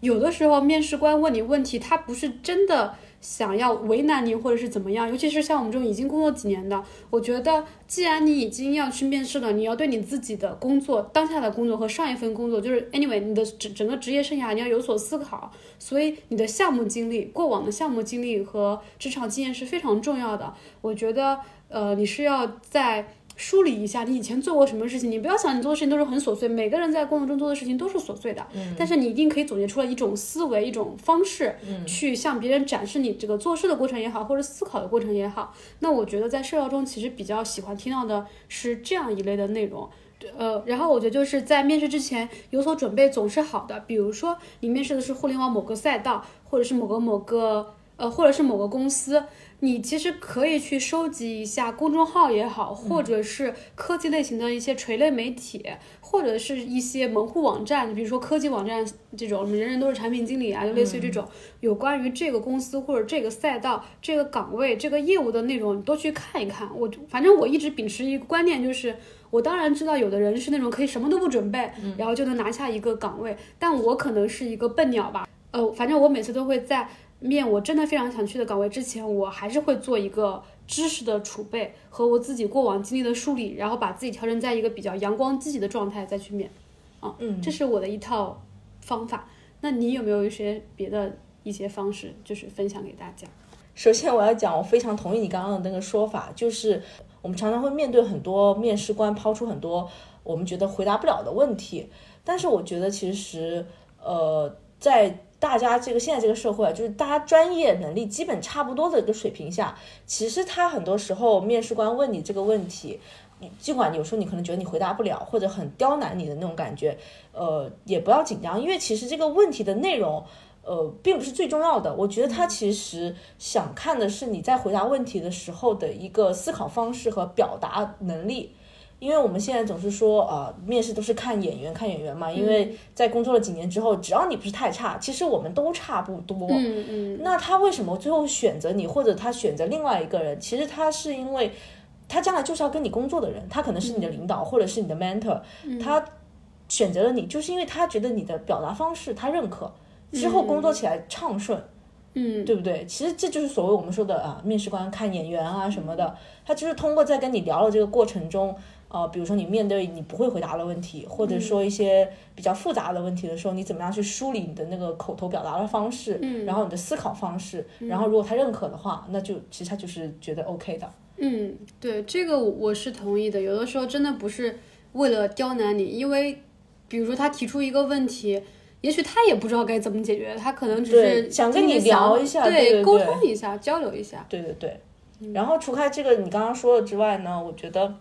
有的时候面试官问你问题，他不是真的。想要为难你或者是怎么样，尤其是像我们这种已经工作几年的，我觉得既然你已经要去面试了，你要对你自己的工作、当下的工作和上一份工作，就是 anyway 你的整整个职业生涯你要有所思考，所以你的项目经历、过往的项目经历和职场经验是非常重要的。我觉得，呃，你是要在。梳理一下你以前做过什么事情，你不要想你做的事情都是很琐碎，每个人在工作中做的事情都是琐碎的，嗯，但是你一定可以总结出来一种思维、一种方式，嗯，去向别人展示你这个做事的过程也好，或者思考的过程也好。那我觉得在社交中其实比较喜欢听到的是这样一类的内容，呃，然后我觉得就是在面试之前有所准备总是好的，比如说你面试的是互联网某个赛道，或者是某个某个呃，或者是某个公司。你其实可以去收集一下公众号也好，或者是科技类型的一些垂类媒体，或者是一些门户网站，比如说科技网站这种，人人都是产品经理啊，就类似于这种有关于这个公司或者这个赛道、这个岗位、这个业务的内容，你都去看一看。我反正我一直秉持一个观念，就是我当然知道有的人是那种可以什么都不准备，然后就能拿下一个岗位，但我可能是一个笨鸟吧。呃，反正我每次都会在。面我真的非常想去的岗位，之前我还是会做一个知识的储备和我自己过往经历的梳理，然后把自己调整在一个比较阳光积极的状态再去面。啊，嗯，这是我的一套方法。那你有没有一些别的一些方式，就是分享给大家？首先我要讲，我非常同意你刚刚的那个说法，就是我们常常会面对很多面试官抛出很多我们觉得回答不了的问题，但是我觉得其实呃在。大家这个现在这个社会啊，就是大家专业能力基本差不多的一个水平下，其实他很多时候面试官问你这个问题，尽管有时候你可能觉得你回答不了，或者很刁难你的那种感觉，呃，也不要紧张，因为其实这个问题的内容，呃，并不是最重要的。我觉得他其实想看的是你在回答问题的时候的一个思考方式和表达能力。因为我们现在总是说，呃，面试都是看演员，看演员嘛。因为在工作了几年之后，只要你不是太差，其实我们都差不多。嗯嗯。那他为什么最后选择你，或者他选择另外一个人？其实他是因为，他将来就是要跟你工作的人，他可能是你的领导，或者是你的 mentor，他。选择了你，就是因为他觉得你的表达方式他认可，之后工作起来畅顺。嗯，对不对？其实这就是所谓我们说的啊，面试官看眼缘啊什么的，他就是通过在跟你聊的这个过程中，呃，比如说你面对你不会回答的问题，或者说一些比较复杂的问题的时候，你怎么样去梳理你的那个口头表达的方式，嗯然后你的思考方式，然后如果他认可的话，那就其实他就是觉得 OK 的。嗯，对，这个我是同意的。有的时候真的不是为了刁难你，因为比如说他提出一个问题，也许他也不知道该怎么解决，他可能只是想跟你聊一下对对沟对通一下，交流一下。对对对，然后除开这个你刚刚说的之外呢，我觉得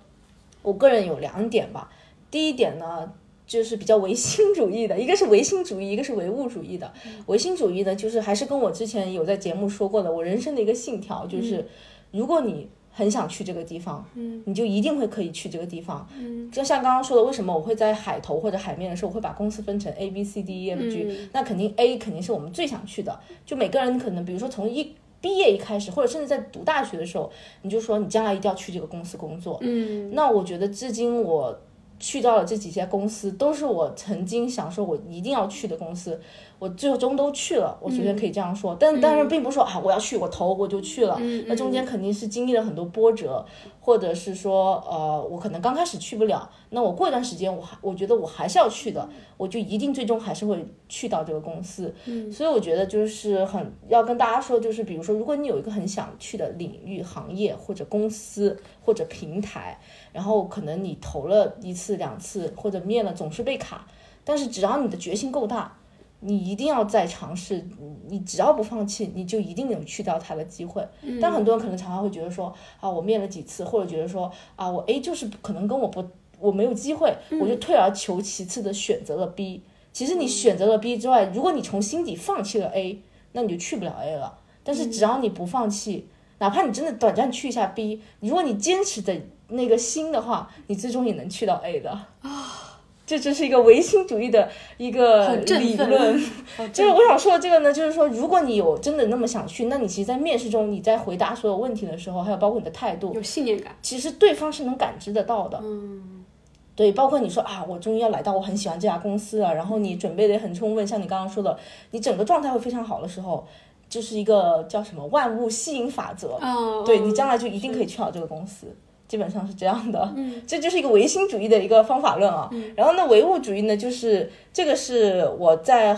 我个人有两点吧。第一点呢，就是比较唯心主义的，一个是唯心主义，一个是唯物主义的。唯心主义呢，就是还是跟我之前有在节目说过的，我人生的一个信条，就是如果你很想去这个地方，嗯，你就一定会可以去这个地方。嗯，就像刚刚说的，为什么我会在海头或者海面的时候，我会把公司分成 A、B、C、D、E、F、G？、嗯那肯定 A 肯定是我们最想去的。就每个人可能，比如说从一毕业一开始，或者甚至在读大学的时候，你就说你将来一定要去这个公司工作。嗯那我觉得至今我去到了这几家公司，都是我曾经想说我一定要去的公司，我最终都去了。我觉得可以这样说，但当然并不是说啊我要去我投我就去了，嗯那中间肯定是经历了很多波折，或者是说呃我可能刚开始去不了，那我过一段时间我还我觉得我还是要去的，我就一定最终还是会去到这个公司。嗯所以我觉得就是很要跟大家说，就是比如说，如果你有一个很想去的领域、行业或者公司或者平台，然后可能你投了一次、两次或者面了总是被卡，但是只要你的决心够大，你一定要再尝试，你你只要不放弃，你就一定有去到它的机会。但很多人可能常常会觉得说啊，我面了几次，或者觉得说啊，我 A 就是可能跟我不我没有机会，我就退而求其次的选择了 B。其实你选择了 B 之外，如果你从心底放弃了 A，那你就去不了 A 了。但是只要你不放弃，哪怕你真的短暂去一下 B，如果你坚持的那个心的话，你最终也能去到 A 的啊。这就是一个唯心主义的一个理论。好 就是我想说的这个呢，就是说，如果你有真的那么想去，那你其实，在面试中，你在回答所有问题的时候，还有包括你的态度，有信念感。其实对方是能感知得到的。嗯对，包括你说啊，我终于要来到我很喜欢这家公司了，然后你准备的也很充分，像你刚刚说的，你整个状态会非常好的时候，就是一个叫什么万物吸引法则。嗯，对嗯你将来就一定可以去好这个公司，基本上是这样的。嗯，这就是一个唯心主义的一个方法论啊。然后呢，唯物主义呢，就是这个是我在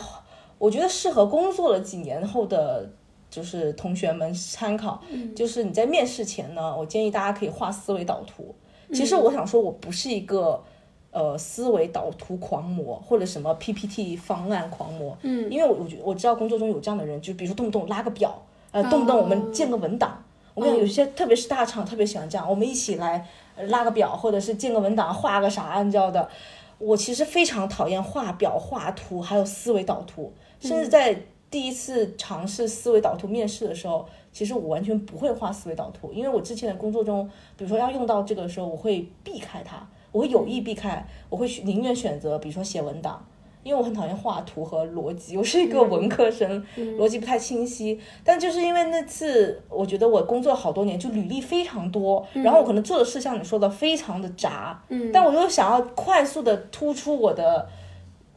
我觉得适合工作了几年后的。就是同学们参考，就是你在面试前呢，我建议大家可以画思维导图。其实我想说，我不是一个呃思维导图狂魔或者什么 PPT 方案狂魔，嗯，因为我我觉我知道工作中有这样的人，就比如说动不动拉个表，呃，动不动我们建个文档。我跟你讲，有些特别是大厂特别喜欢这样，我们一起来呃拉个表，或者是建个文档，画个啥，你知道的。我其实非常讨厌画表、画图，还有思维导图，甚至在第一次尝试思维导图面试的时候，其实我完全不会画思维导图，因为我之前的工作中，比如说要用到这个的时候，我会避开它，我会有意避开，我会选宁愿选择比如说写文档。因为我很讨厌画图和逻辑，我是一个文科生，逻辑不太清晰。但就是因为那次，我觉得我工作好多年，就履历非常多，然后我可能做的事像你说的非常的杂，嗯但我又想要快速的突出我的。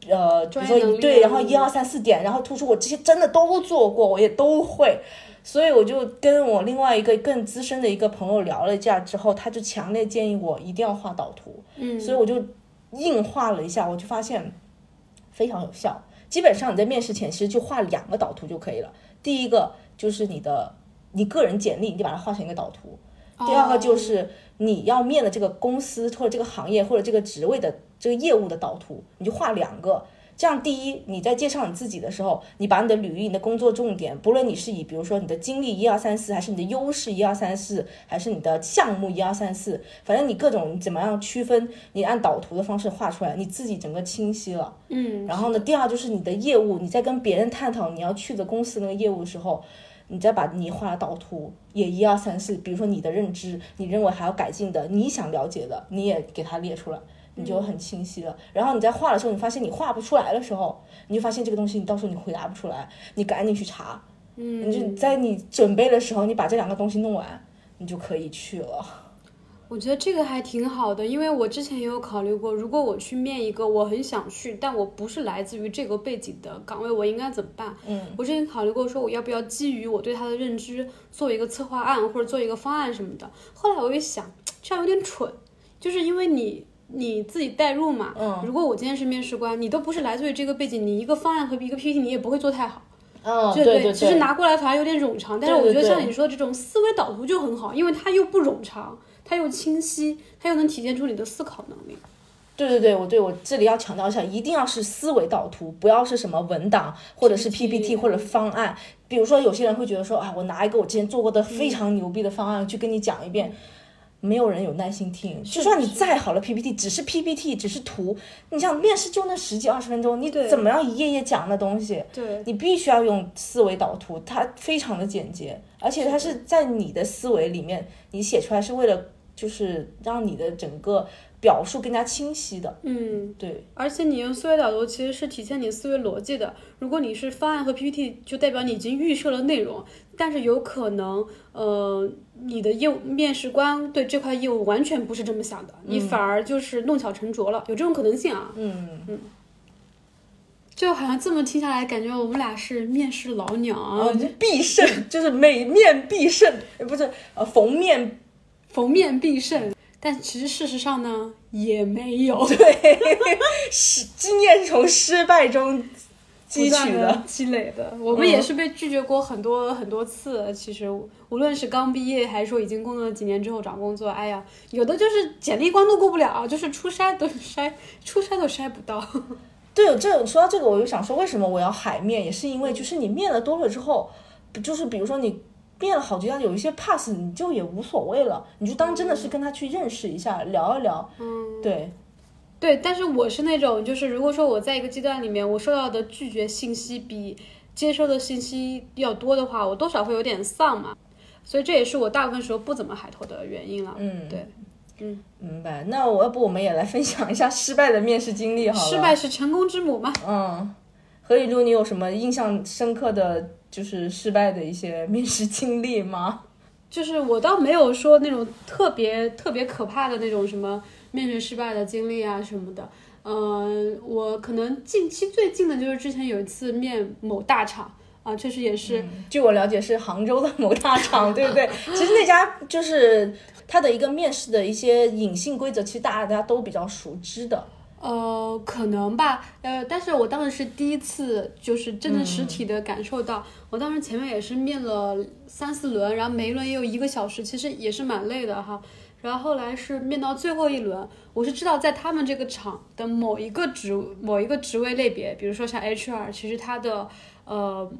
呃，比如说对，然后嗯一二三四点，然后突出我这些真的都做过，我也都会，所以我就跟我另外一个更资深的一个朋友聊了一下之后，他就强烈建议我一定要画导图，嗯，所以我就硬画了一下，我就发现非常有效。基本上你在面试前其实就画两个导图就可以了。第一个就是你的你个人简历，你把它画成一个导图；第二个就是你要面的这个公司或者这个行业或者这个职位的这个业务的导图，你就画两个。这样，第一，你在介绍你自己的时候，你把你的履历、你的工作重点，不论你是以比如说你的经历一二三四，还是你的优势一二三四，还是你的项目一二三四，反正你各种你怎么样区分，你按导图的方式画出来，你自己整个清晰了。嗯，然后呢，第二就是你的业务，你在跟别人探讨你要去的公司那个业务的时候，你再把你画的导图也一二三四，比如说你的认知，你认为还要改进的，你想了解的，你也给它列出来。你就很清晰了。然后你在画的时候，你发现你画不出来的时候，你就发现这个东西你到时候你回答不出来，你赶紧去查。嗯，你就在你准备的时候，你把这两个东西弄完，你就可以去了。我觉得这个还挺好的，因为我之前也有考虑过，如果我去面一个我很想去，但我不是来自于这个背景的岗位，我应该怎么办？嗯，我之前考虑过，说我要不要基于我对他的认知做一个策划案或者做一个方案什么的。后来我一想，这样有点蠢，就是因为你你自己代入嘛。嗯，如果我今天是面试官，你都不是来自于这个背景，你一个方案和一个 PPT 你也不会做太好。嗯，对对对，其实拿过来反而有点冗长。但是我觉得像你说的这种思维导图就很好，因为它又不冗长，它又清晰，它又能体现出你的思考能力。对对对，我对我这里要强调一下，一定要是思维导图，不要是什么文档或者是 PPT 或者方案。比如说，有些人会觉得说，啊，我拿一个我之前做过的非常牛逼的方案去跟你讲一遍，没有人有耐心听。就算你再好了 PPT，只是 PPT，只是图，你想面试就那十几二十分钟，你怎么样一页页讲那东西？对，你必须要用思维导图，它非常的简洁，而且它是在你的思维里面，你写出来是为了就是让你的整个表述更加清晰的。嗯，对，而且你用思维导图其实是体现你思维逻辑的。如果你是方案和 PPT，就代表你已经预设了内容，但是有可能，呃，你的业务面试官对这块业务完全不是这么想的，你反而就是弄巧成拙了，有这种可能性啊。嗯嗯，就好像这么听下来，感觉我们俩是面试老鸟必胜就是每面必胜，呃不是呃逢面逢面必胜。但其实事实上呢，也没有 对，是经验是从失败中汲取的。积累的。我们也是被拒绝过很多很多次。其实无论是刚毕业，还是说已经工作了几年之后找工作，哎呀，有的就是简历关都过不了，就是初筛都筛初筛都筛不到。对，这说到这个，我就想说，为什么我要海面，也是因为就是你面了多了之后，就是比如说你面了好几样，有一些 pass 你就也无所谓了，你就当真的是跟他去认识一下，聊一聊。嗯，对，对，但是我是那种，就是如果说我在一个阶段里面，我收到的拒绝信息比接收的信息要多的话，我多少会有点丧嘛。所以这也是我大部分时候不怎么海投的原因了。嗯对，嗯明白。那我要不我们也来分享一下失败的面试经历好了。失败是成功之母嘛。嗯，何以露，你有什么印象深刻的就是失败的一些面试经历吗？就是我倒没有说那种特别特别可怕的那种什么面试失败的经历啊什么的。嗯、我可能近期最近的就是之前有一次面某大厂啊，确实也是。据我了解是杭州的某大厂，对不对？其实那家就是它的一个面试的一些隐性规则，其实大家都比较熟知的。呃，可能吧，呃，但是我当时是第一次，就是真正实体的感受到，我当时前面也是面了三四轮，然后每一轮也有一个小时，其实也是蛮累的哈。然后后来是面到最后一轮，我是知道在他们这个厂的某一个职某一个职位类别，比如说像 HR，其实它的呃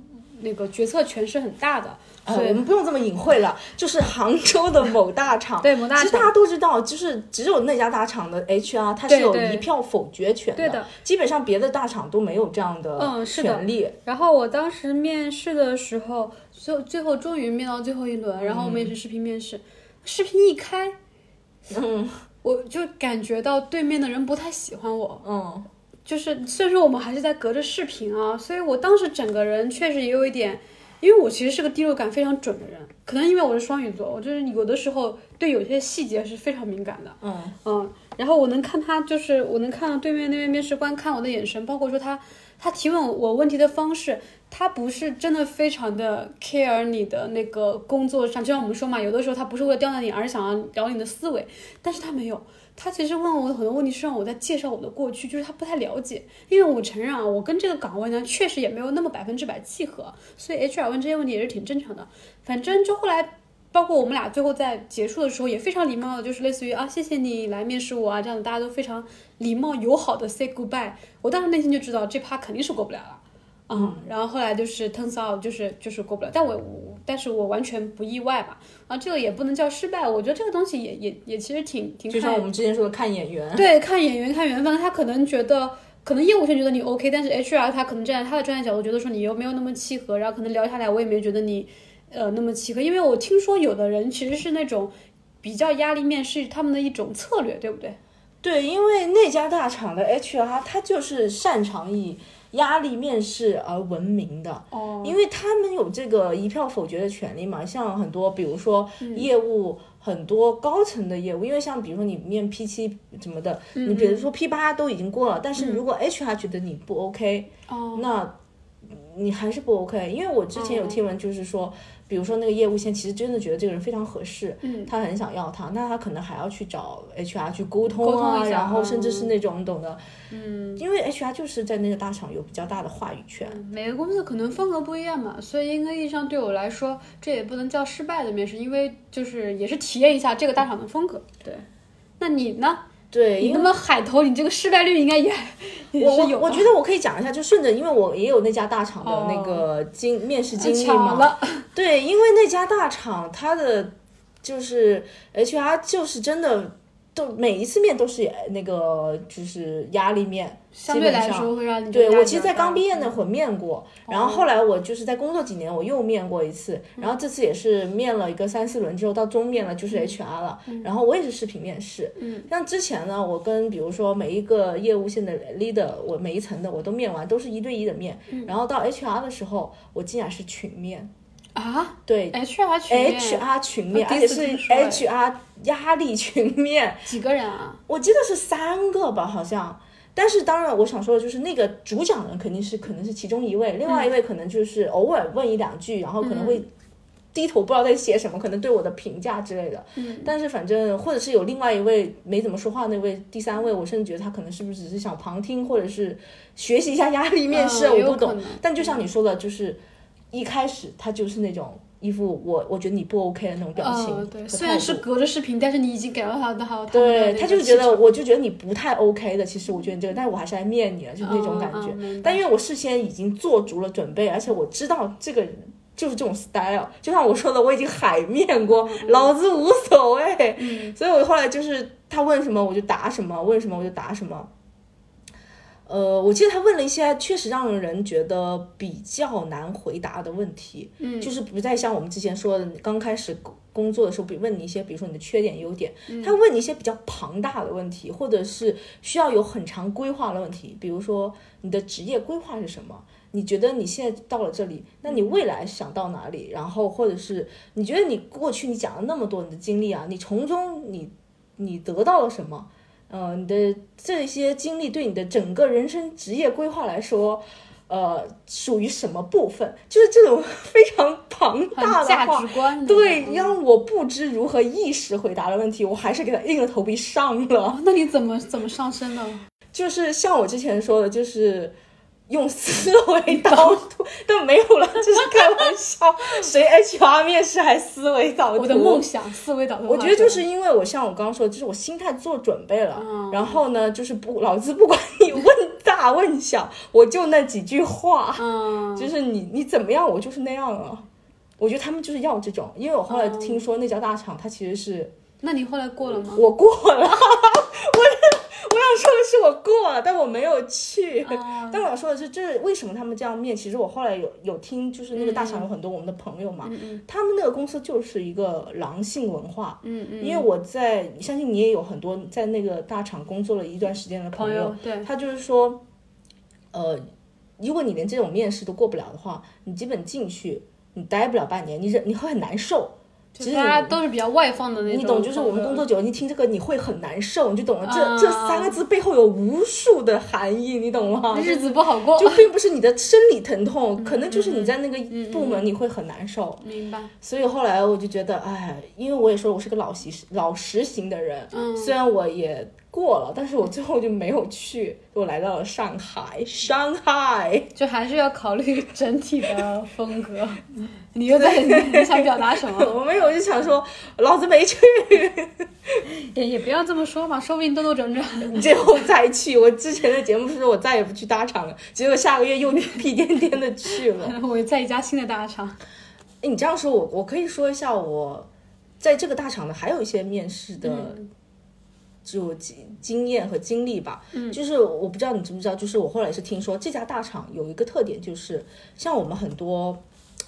那个决策权是很大的，呃，我们不用这么隐晦了，就是杭州的某大厂。对某大厂。其实大家都知道，就是只有那家大厂的 HR 他是有一票否决权的对的。基本上别的大厂都没有这样的嗯是的。权利。然后我当时面试的时候，最最后终于面到最后一轮，然后我们也是视频面试，视频一开，嗯。我就感觉到对面的人不太喜欢我，嗯，就是虽然说我们还是在隔着视频啊，所以我当时整个人确实也有一点，因为我其实是个第六感非常准的人，可能因为我是双鱼座，我就是有的时候对有些细节是非常敏感的，嗯嗯，然后我能看他，就是我能看到对面那边面试官看我的眼神，包括说他他提问我问题的方式，他不是真的非常的 care 你的那个工作上，就像我们说嘛，有的时候他不是为了刁难你，而是想要聊你的思维，但是他没有。他其实问我的很多问题是让我在介绍我的过去，就是他不太了解，因为我承认啊，我跟这个岗位呢确实也没有那么百分之百契合，所以 HR 问这些问题也是挺正常的。反正就后来包括我们俩最后在结束的时候也非常礼貌的，就是类似于啊，谢谢你来面试我啊，这样的大家都非常礼貌友好的 say goodbye。我当时内心就知道这趴肯定是过不了了，嗯，然后后来就是 turns out 就是就是过不了，但我我但是我完全不意外吧，啊，这个也不能叫失败，我觉得这个东西也也也其实挺挺就像我们之前说的看眼缘。对，看演员看缘分，他可能觉得，可能业务圈觉得你 OK，但是 HR 他可能站在他的专业角度，觉得说你又没有那么契合，然后可能聊下来，我也没觉得你，呃，那么契合，因为我听说有的人其实是那种比较压力面试他们的一种策略，对不对？对，因为那家大厂的 HR 他就是擅长以压力面试而闻名的。哦，因为他们有这个一票否决的权利嘛，像很多比如说嗯。业务很多高层的业务，因为像比如说你面 P 七什么的，你比如说 P 八都已经过了，但是如果 HR 觉得你不 OK，、哦，那你还是不 OK。因为我之前有听闻，就是说，比如说那个业务线其实真的觉得这个人非常合适，嗯他很想要他，那他可能还要去找 HR 去沟通沟通啊，然后甚至是嗯那种懂的，嗯，因为 HR 就是在那个大厂有比较大的话语权。每个公司可能风格不一样嘛，所以应该意义上对我来说，这也不能叫失败的面试，因为就是也是体验一下这个大厂的风格。对，那你呢？对，你那么海投，你这个失败率应该也 也我是有我我觉得我可以讲一下，就顺着，因为我也有那家大厂的那哦个经、面试经历巧嘛。了，对，因为那家大厂它的就是 HR 就是真的都每一次面都是那个就是压力面，相对来说会让你。对我其实，在刚毕业那会儿面过，然后后来我就是在工作几年，我又面过一次，然后这次也是面了一个三四轮之后，到终面了就是 HR 了，然后我也是视频面试。嗯，像之前呢，我跟比如说每一个业务线的 leader，我每一层的我都面完，都是一对一的面，然后到 HR 的时候，我竟然是群面，啊对。，HR 群面 HR 群面，而且是 HR 压力群面，几个人啊？我记得是三个吧，好像。但是当然，我想说的就是那个主讲人肯定是可能是其中一位，另外一位可能就是偶尔问一两句，然后可能会低头不知道在写什么，可能对我的评价之类的。嗯，但是反正或者是有另外一位没怎么说话那位第三位，我甚至觉得他可能是不是只是想旁听，或者是学习一下压力面试，嗯我不懂。但就像你说的，就是一开始他就是那种一副我我觉得你不 OK 的那种表情对，虽然是隔着视频，但是你已经给了他的好，对，他他就是觉得，我就觉得你不太 OK 的。其实我觉得你这个，但是我还是来面你了，就是那种感觉。但因为我事先已经做足了准备，而且我知道这个人就是这种 style，就像我说的，我已经海面过，老子无所谓。嗯所以我后来就是他问什么我就答什么，问什么我就答什么。呃，我记得他问了一些确实让人觉得比较难回答的问题，嗯就是不再像我们之前说的，刚开始工工作的时候，比问你一些，比如说你的缺点、优点，嗯他问你一些比较庞大的问题，或者是需要有很长规划的问题，比如说你的职业规划是什么？你觉得你现在到了这里，那你未来想到哪里？然后或者是你觉得你过去你讲了那么多你的经历啊，你从中你你得到了什么？呃，你的这些经历对你的整个人生职业规划来说，呃，属于什么部分？就是这种非常庞大的价值，观的对，让我不知如何意识回答的问题，我还是给他硬着头皮上了。哦那你怎么怎么上升呢？就是像我之前说的，就是用思维导图，但没有了，这是开玩笑。谁 HR 面试还思维导图？我的梦想思维导图。我觉得就是因为我像我刚刚说的，就是我心态做准备了，嗯然后呢，就是不老子不管你问大问小，我就那几句话，嗯，就是你你怎么样，我就是那样啊。我觉得他们就是要这种，因为我后来听说那家大厂，它其实是那你后来过了吗？我过了，我 说的是我过了，但我没有去。啊但我想说的是，这为什么他们这样面？其实我后来有有听，就是那个大厂有很多我们的朋友嘛，他们那个公司就是一个狼性文化。嗯嗯，因为我在相信你也有很多在那个大厂工作了一段时间的友，朋友对，他就是说，呃，如果你连这种面试都过不了的话，你基本进去你待不了半年，你忍你会很难受。就其实大家都是比较外放的那种。你懂，就是我们工作久了，你听这个你会很难受，你就懂了。这、啊这三个字背后有无数的含义，你懂吗？日子不好过。就并不是你的生理疼 嗯痛，可能就是你在那个部门你会很难受。明白。所以后来我就觉得，哎，因为我也说我是个老习老实型的人，嗯虽然我也过了，但是我最后就没有去，我来到了上海，上海。就还是要考虑整体的风格。你又在你你想表达什么？我没有，我就想说，老子没去，也也不要这么说嘛，说不定兜兜转转。你最后再去。我之前的节目是说我再也不去大厂了，结果下个月又屁颠颠的去了。我在一家新的大厂。哎，你这样说，我我可以说一下我在这个大厂的还有一些面试的嗯就经经验和经历吧。嗯，就是我不知道你知不知道，就是我后来是听说这家大厂有一个特点，就是像我们很多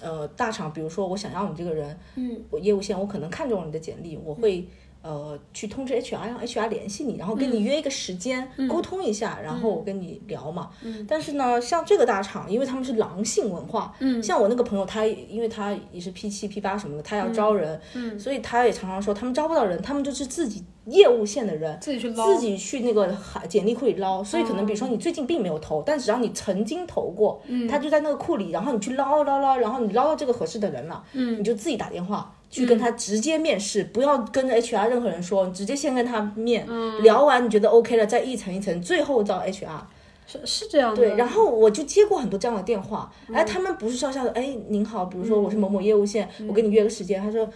呃大厂，比如说我想要你这个人，嗯，我业务线我可能看中了你的简历，我会。呃，去通知 HR，让 HR 联系你，然后跟你约一个时间、沟通一下，然后我跟你聊嘛。但是呢，像这个大厂，因为他们是狼性文化，像我那个朋友，他因为他也是 P 七 P 八什么的，他要招人，所以他也常常说，他们招不到人，他们就是自己业务线的人自己去捞。自己去那个海简历库里捞，所以可能比如说你最近并没有投，但只要你曾经投过，他就在那个库里，然后你去捞捞捞，然后你捞到这个合适的人了，你就自己打电话。去跟他直接面试，不要跟着 HR 任何人说，你直接先跟他面，聊完你觉得 OK 了，再一层一层，最后到 HR。是是这样的。对，然后我就接过很多这样的电话，哎，他们不是上下的，哎，您好，比如说我是某某业务线，我跟你约个时间，他说。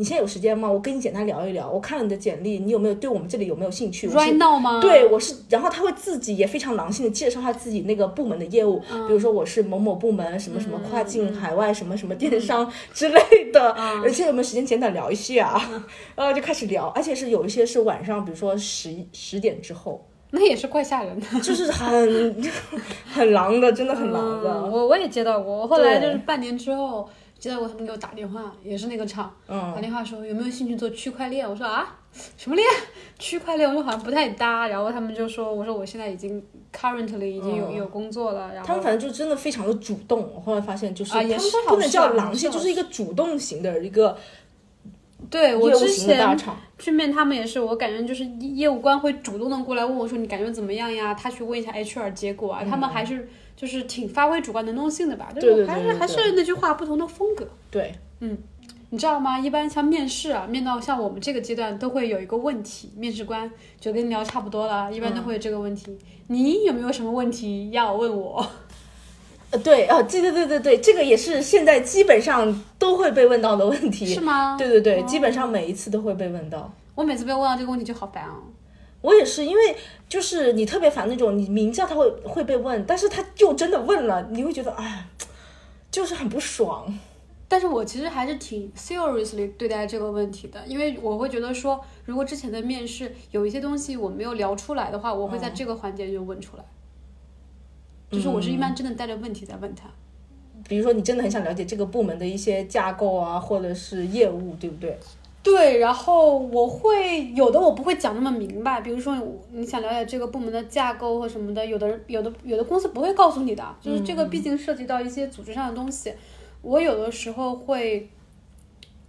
你现在有时间吗？我跟你简单聊一聊。我看了你的简历，你有没有对我们这里有没有兴趣 Right now 吗？对，我是。然后他会自己也非常狼性的介绍他自己那个部门的业务，比如说我是某某部门什么什么跨境海外什么什么电商之类的。而且有没有时间简短聊一下？然后就开始聊，而且是有一些是晚上，比如说十十点之后，那也是怪吓人的，就是很 很狼的，真的很狼的。我我也接到过，后来就是半年之后。接到过他们给我打电话，也是那个厂，打电话说有没有兴趣做区块链？我说啊，什么链？区块链？我说好像不太搭。然后他们就说，我说我现在已经 currently 已经有有工作了。然后他们反正就真的非常的主动。我后来发现就是，啊，也是不能叫狼性，就是一个主动型的一个。对我之前去面他们也是，我感觉就是业务官会主动的过来问我说你感觉怎么样呀？他去问一下 HR 结果啊，他们还是。就是挺发挥主观能动性的吧，就是还是还是那句话，不同的风格。对，嗯，你知道吗？一般像面试啊，面到像我们这个阶段，都会有一个问题，面试官就跟你聊差不多了，一般都会有这个问题。你有没有什么问题要问我？呃，对，哦，对对对对对，这个也是现在基本上都会被问到的问题。是吗？对对对，基本上每一次都会被问到。我每次被问到这个问题就好烦啊。我也是，因为就是你特别烦那种，你明知道他会会被问，但是他就真的问了，你会觉得哎，就是很不爽。但是我其实还是挺 seriously 对待这个问题的，因为我会觉得说，如果之前的面试有一些东西我没有聊出来的话，我会在这个环节就问出来。就是我是一般真的带着问题在问他。比如说你真的很想了解这个部门的一些架构啊，或者是业务，对不对？对，然后我会有的我不会讲那么明白，比如说你想了解这个部门的架构或什么的，有的人有的有的公司不会告诉你的，就是这个毕竟涉及到一些组织上的东西，我有的时候会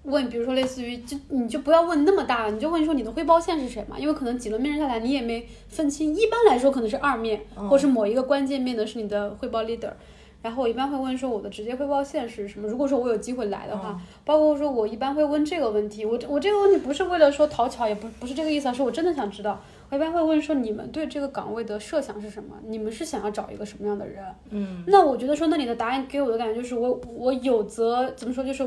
问，比如说类似于就你就不要问那么大了，你就问说你的汇报线是谁嘛，因为可能几轮面试下来你也没分清，一般来说可能是二面，或是某一个关键面的是你的汇报 leader。然后我一般会问说我的直接汇报线是什么？如果说我有机会来的话，包括说我一般会问这个问题。我我这个问题不是为了说讨巧，也不不是这个意思，是我真的想知道。我一般会问说你们对这个岗位的设想是什么？你们是想要找一个什么样的人？嗯，那我觉得说那你的答案给我的感觉就是我我有责怎么说就是。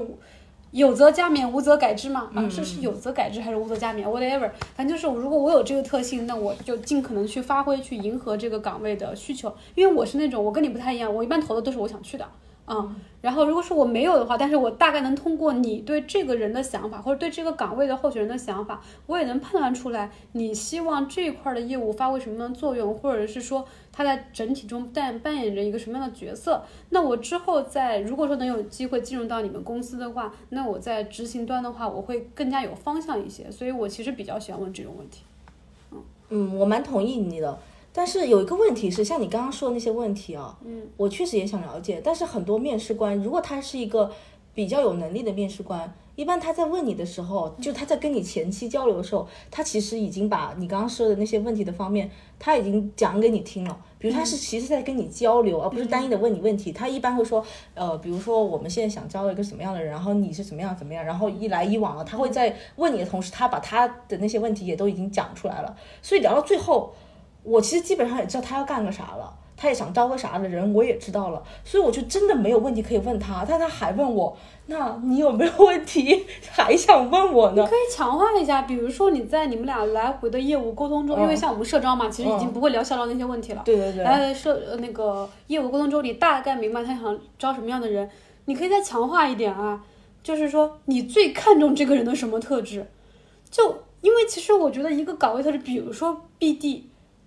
有则加勉，无则改之嘛。啊，这是有则改之还是无则加勉？Whatever，反正就是如果我有这个特性，那我就尽可能去发挥，去迎合这个岗位的需求。因为我是那种，我跟你不太一样，我一般投的都是我想去的。嗯，然后如果说我没有的话，但是我大概能通过你对这个人的想法，或者对这个岗位的候选人的想法，我也能判断出来你希望这一块的业务发挥什么样的作用，或者是说他在整体中扮扮演着一个什么样的角色。那我之后在如果说能有机会进入到你们公司的话，那我在执行端的话，我会更加有方向一些。所以我其实比较喜欢问这种问题。嗯嗯，我蛮同意你的。但是有一个问题是，像你刚刚说的那些问题啊，嗯，我确实也想了解。但是很多面试官，如果他是一个比较有能力的面试官，一般他在问你的时候，就他在跟你前期交流的时候，他其实已经把你刚刚说的那些问题的方面，他已经讲给你听了。比如他是其实在跟你交流，而不是单一的问你问题。他一般会说，呃，比如说我们现在想招一个什么样的人，然后你是怎么样怎么样，然后一来一往了，他会在问你的同时，他把他的那些问题也都已经讲出来了。所以聊到最后。我其实基本上也知道他要干个啥了，他也想招个啥的人，我也知道了，所以我就真的没有问题可以问他，但他还问我，那你有没有问题 还想问我呢？可以强化一下，比如说你在你们俩来回的业务沟通中，因为像我们社招嘛，其实已经不会聊校招那些问题了。对对对。来社那个业务沟通中，你大概明白他想招什么样的人，你可以再强化一点啊，就是说你最看重这个人的什么特质？就因为其实我觉得一个岗位特质，比如说 BD。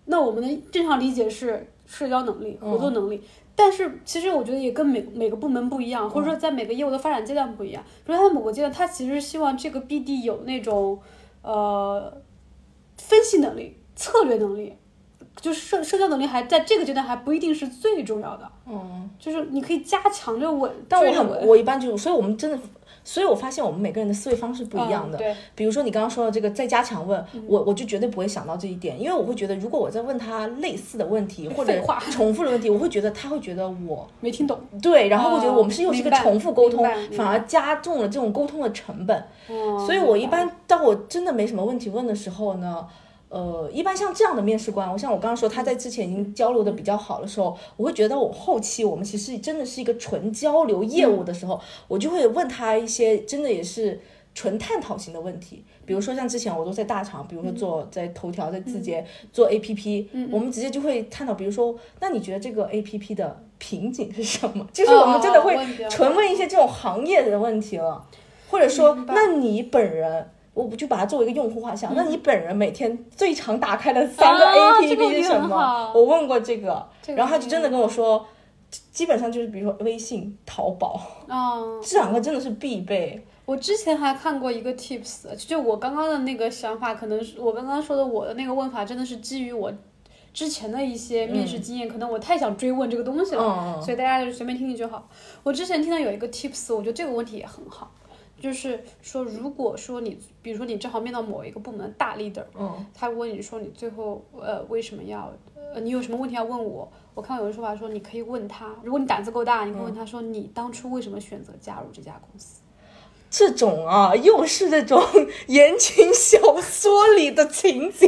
那我们的正常理解是社交能力、合作能力，但是其实我觉得也跟每每个部门不一样，或者说在每个业务的发展阶段不一样。比如他在某个阶段，他其实希望这个 BD 有那种，呃分析能力、策略能力，就是社社交能力还在这个阶段还不一定是最重要的，嗯，就是你可以加强这稳，但我很我一般这种，所以我们真的，所以我发现我们每个人的思维方式不一样的。嗯对，比如说你刚刚说的这个再加强问，嗯我我就绝对不会想到这一点，因为我会觉得如果我在问他类似的问题或者重复的问题，我会觉得他会觉得我没听懂。对，然后我觉得哦我们是又是一个重复沟通反而加重了这种沟通的成本。哦所以我一般当我真的没什么问题问的时候呢。呃，一般像这样的面试官，我像我刚刚说他在之前已经交流的比较好的时候，我会觉得我后期我们其实真的是一个纯交流业务的时候，我就会问他一些真的也是纯探讨型的问题，比如说像之前我都在大厂，比如说做在头条在字节做 APP，、我们直接就会探讨，比如说那你觉得这个 APP 的瓶颈是什么？就是我们真的会纯问一些这种行业的问题了，或者说那你本人。我不就把它作为一个用户画像，那你本人每天最常打开的三个啊这个 APP 是什么？我问过这个，这个然后他就真的跟我说，基本上就是比如说微信、淘宝啊，这两个真的是必备。我之前还看过一个 tips，就我刚刚的那个想法，可能是我刚刚说的我的那个问法，真的是基于我之前的一些面试经验，可能我太想追问这个东西了，嗯所以大家就随便听听就好。我之前听到有一个 tips，我觉得这个问题也很好，就是说，如果说你，比如说你正好面到某一个部门的大 leader，嗯他问你说你最后呃为什么要呃你有什么问题要问我？我看有人说法说你可以问他，如果你胆子够大，你可以问他说你当初为什么选择加入这家公司？这种啊，又是那种 言情小说里的情节，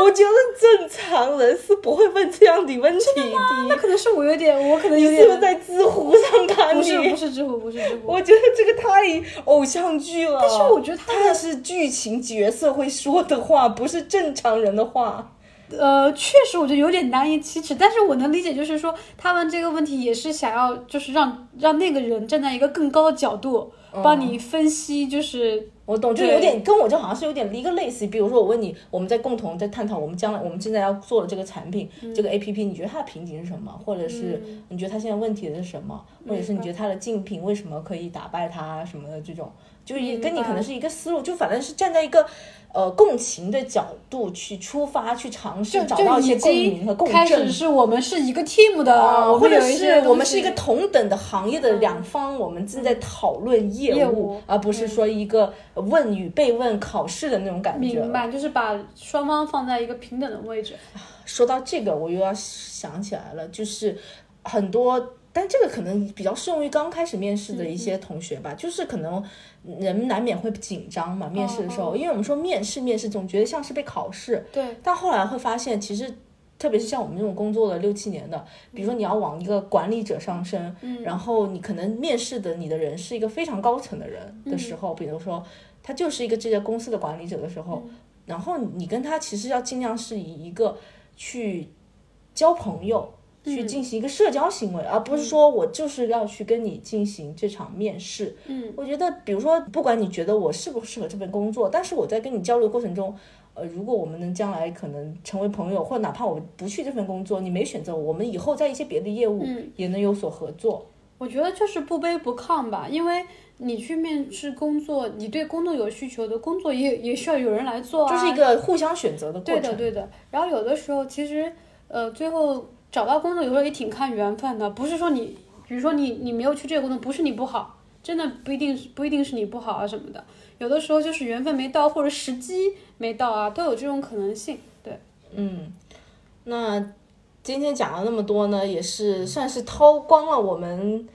我觉得正常人是不会问这样的问题的那。可能是我有点，我可能有你是不是点在知乎上看不是不？是知乎不是知乎，我觉得这个太偶像剧了。但是我觉得他的它是剧情角色会说的话，不是正常人的话。呃，确实我觉得有点难以启齿，但是我能理解，就是说他问这个问题也是想要，就是让让那个人站在一个更高的角度，帮你分析，就是我懂，就有点跟我就好像是有点一个类似。比如说，我问你，我们在共同在探讨我们将来我们现在要做的这个产品，这个 A P P，你觉得它的瓶颈是什么？或者是你觉得它现在问题的是什么？或者是你觉得它的竞品为什么可以打败它什么的这种，就也跟你可能是一个思路，就反正是站在一个呃共情的角度去出发，去尝试就找到一些共鸣和共振开始。是我们是一个 team 的，啊，或者是我们是一个同等的行业的两方，我们正在讨论业务而不是说一个问与被问考试的那种感觉。明白，就是把双方放在一个平等的位置。说到这个，我又要想起来了，就是很多，但这个可能比较适用于刚开始面试的一些同学吧，就是可能人难免会紧张嘛，面试的时候，哦因为我们说面试，面试总觉得像是被考试，对，但后来会发现，其实特别是像我们这种工作了六七年的，比如说你要往一个管理者上升，嗯。然后你可能面试的你的人是一个非常高层的人的时候，比如说他就是一个这家公司的管理者的时候，然后你跟他其实要尽量是以一个去交朋友。去进行一个社交行为，而不是说我就是要去跟你进行这场面试。嗯，我觉得，比如说，不管你觉得我适不适合这份工作，但是我在跟你交流过程中，呃，如果我们能将来可能成为朋友，或者哪怕我不去这份工作，你没选择我，我们以后在一些别的业务也能有所合作。我觉得就是不卑不亢吧，因为你去面试工作，你对工作有需求的工作也也需要有人来做啊，就是一个互相选择的过对程。的对的。然后有的时候其实呃最后找到工作有时候也挺看缘分的，不是说你比如说你你没有去这个工作，不是你不好，真的不一定是不一定是你不好啊什么的，有的时候就是缘分没到或者时机没到啊，都有这种可能性。对，嗯，那今天讲了那么多呢，也是算是掏光了我们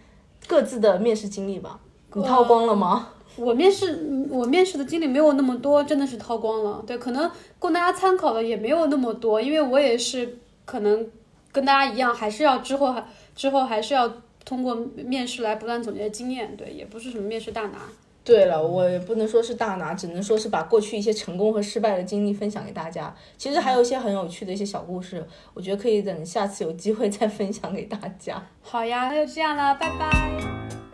各自的面试经历吧。你掏光了吗？我面试嗯我面试的经历没有那么多，真的是掏光了。对，可能供大家参考的也没有那么多，因为我也是可能跟大家一样，还是要之后还之后还是要通过面试来不断总结经验。对，也不是什么面试大拿。对了，我也不能说是大拿，只能说是把过去一些成功和失败的经历分享给大家。其实还有一些很有趣的一些小故事，我觉得可以等下次有机会 再分享给大家。好呀，那就这样了，拜拜。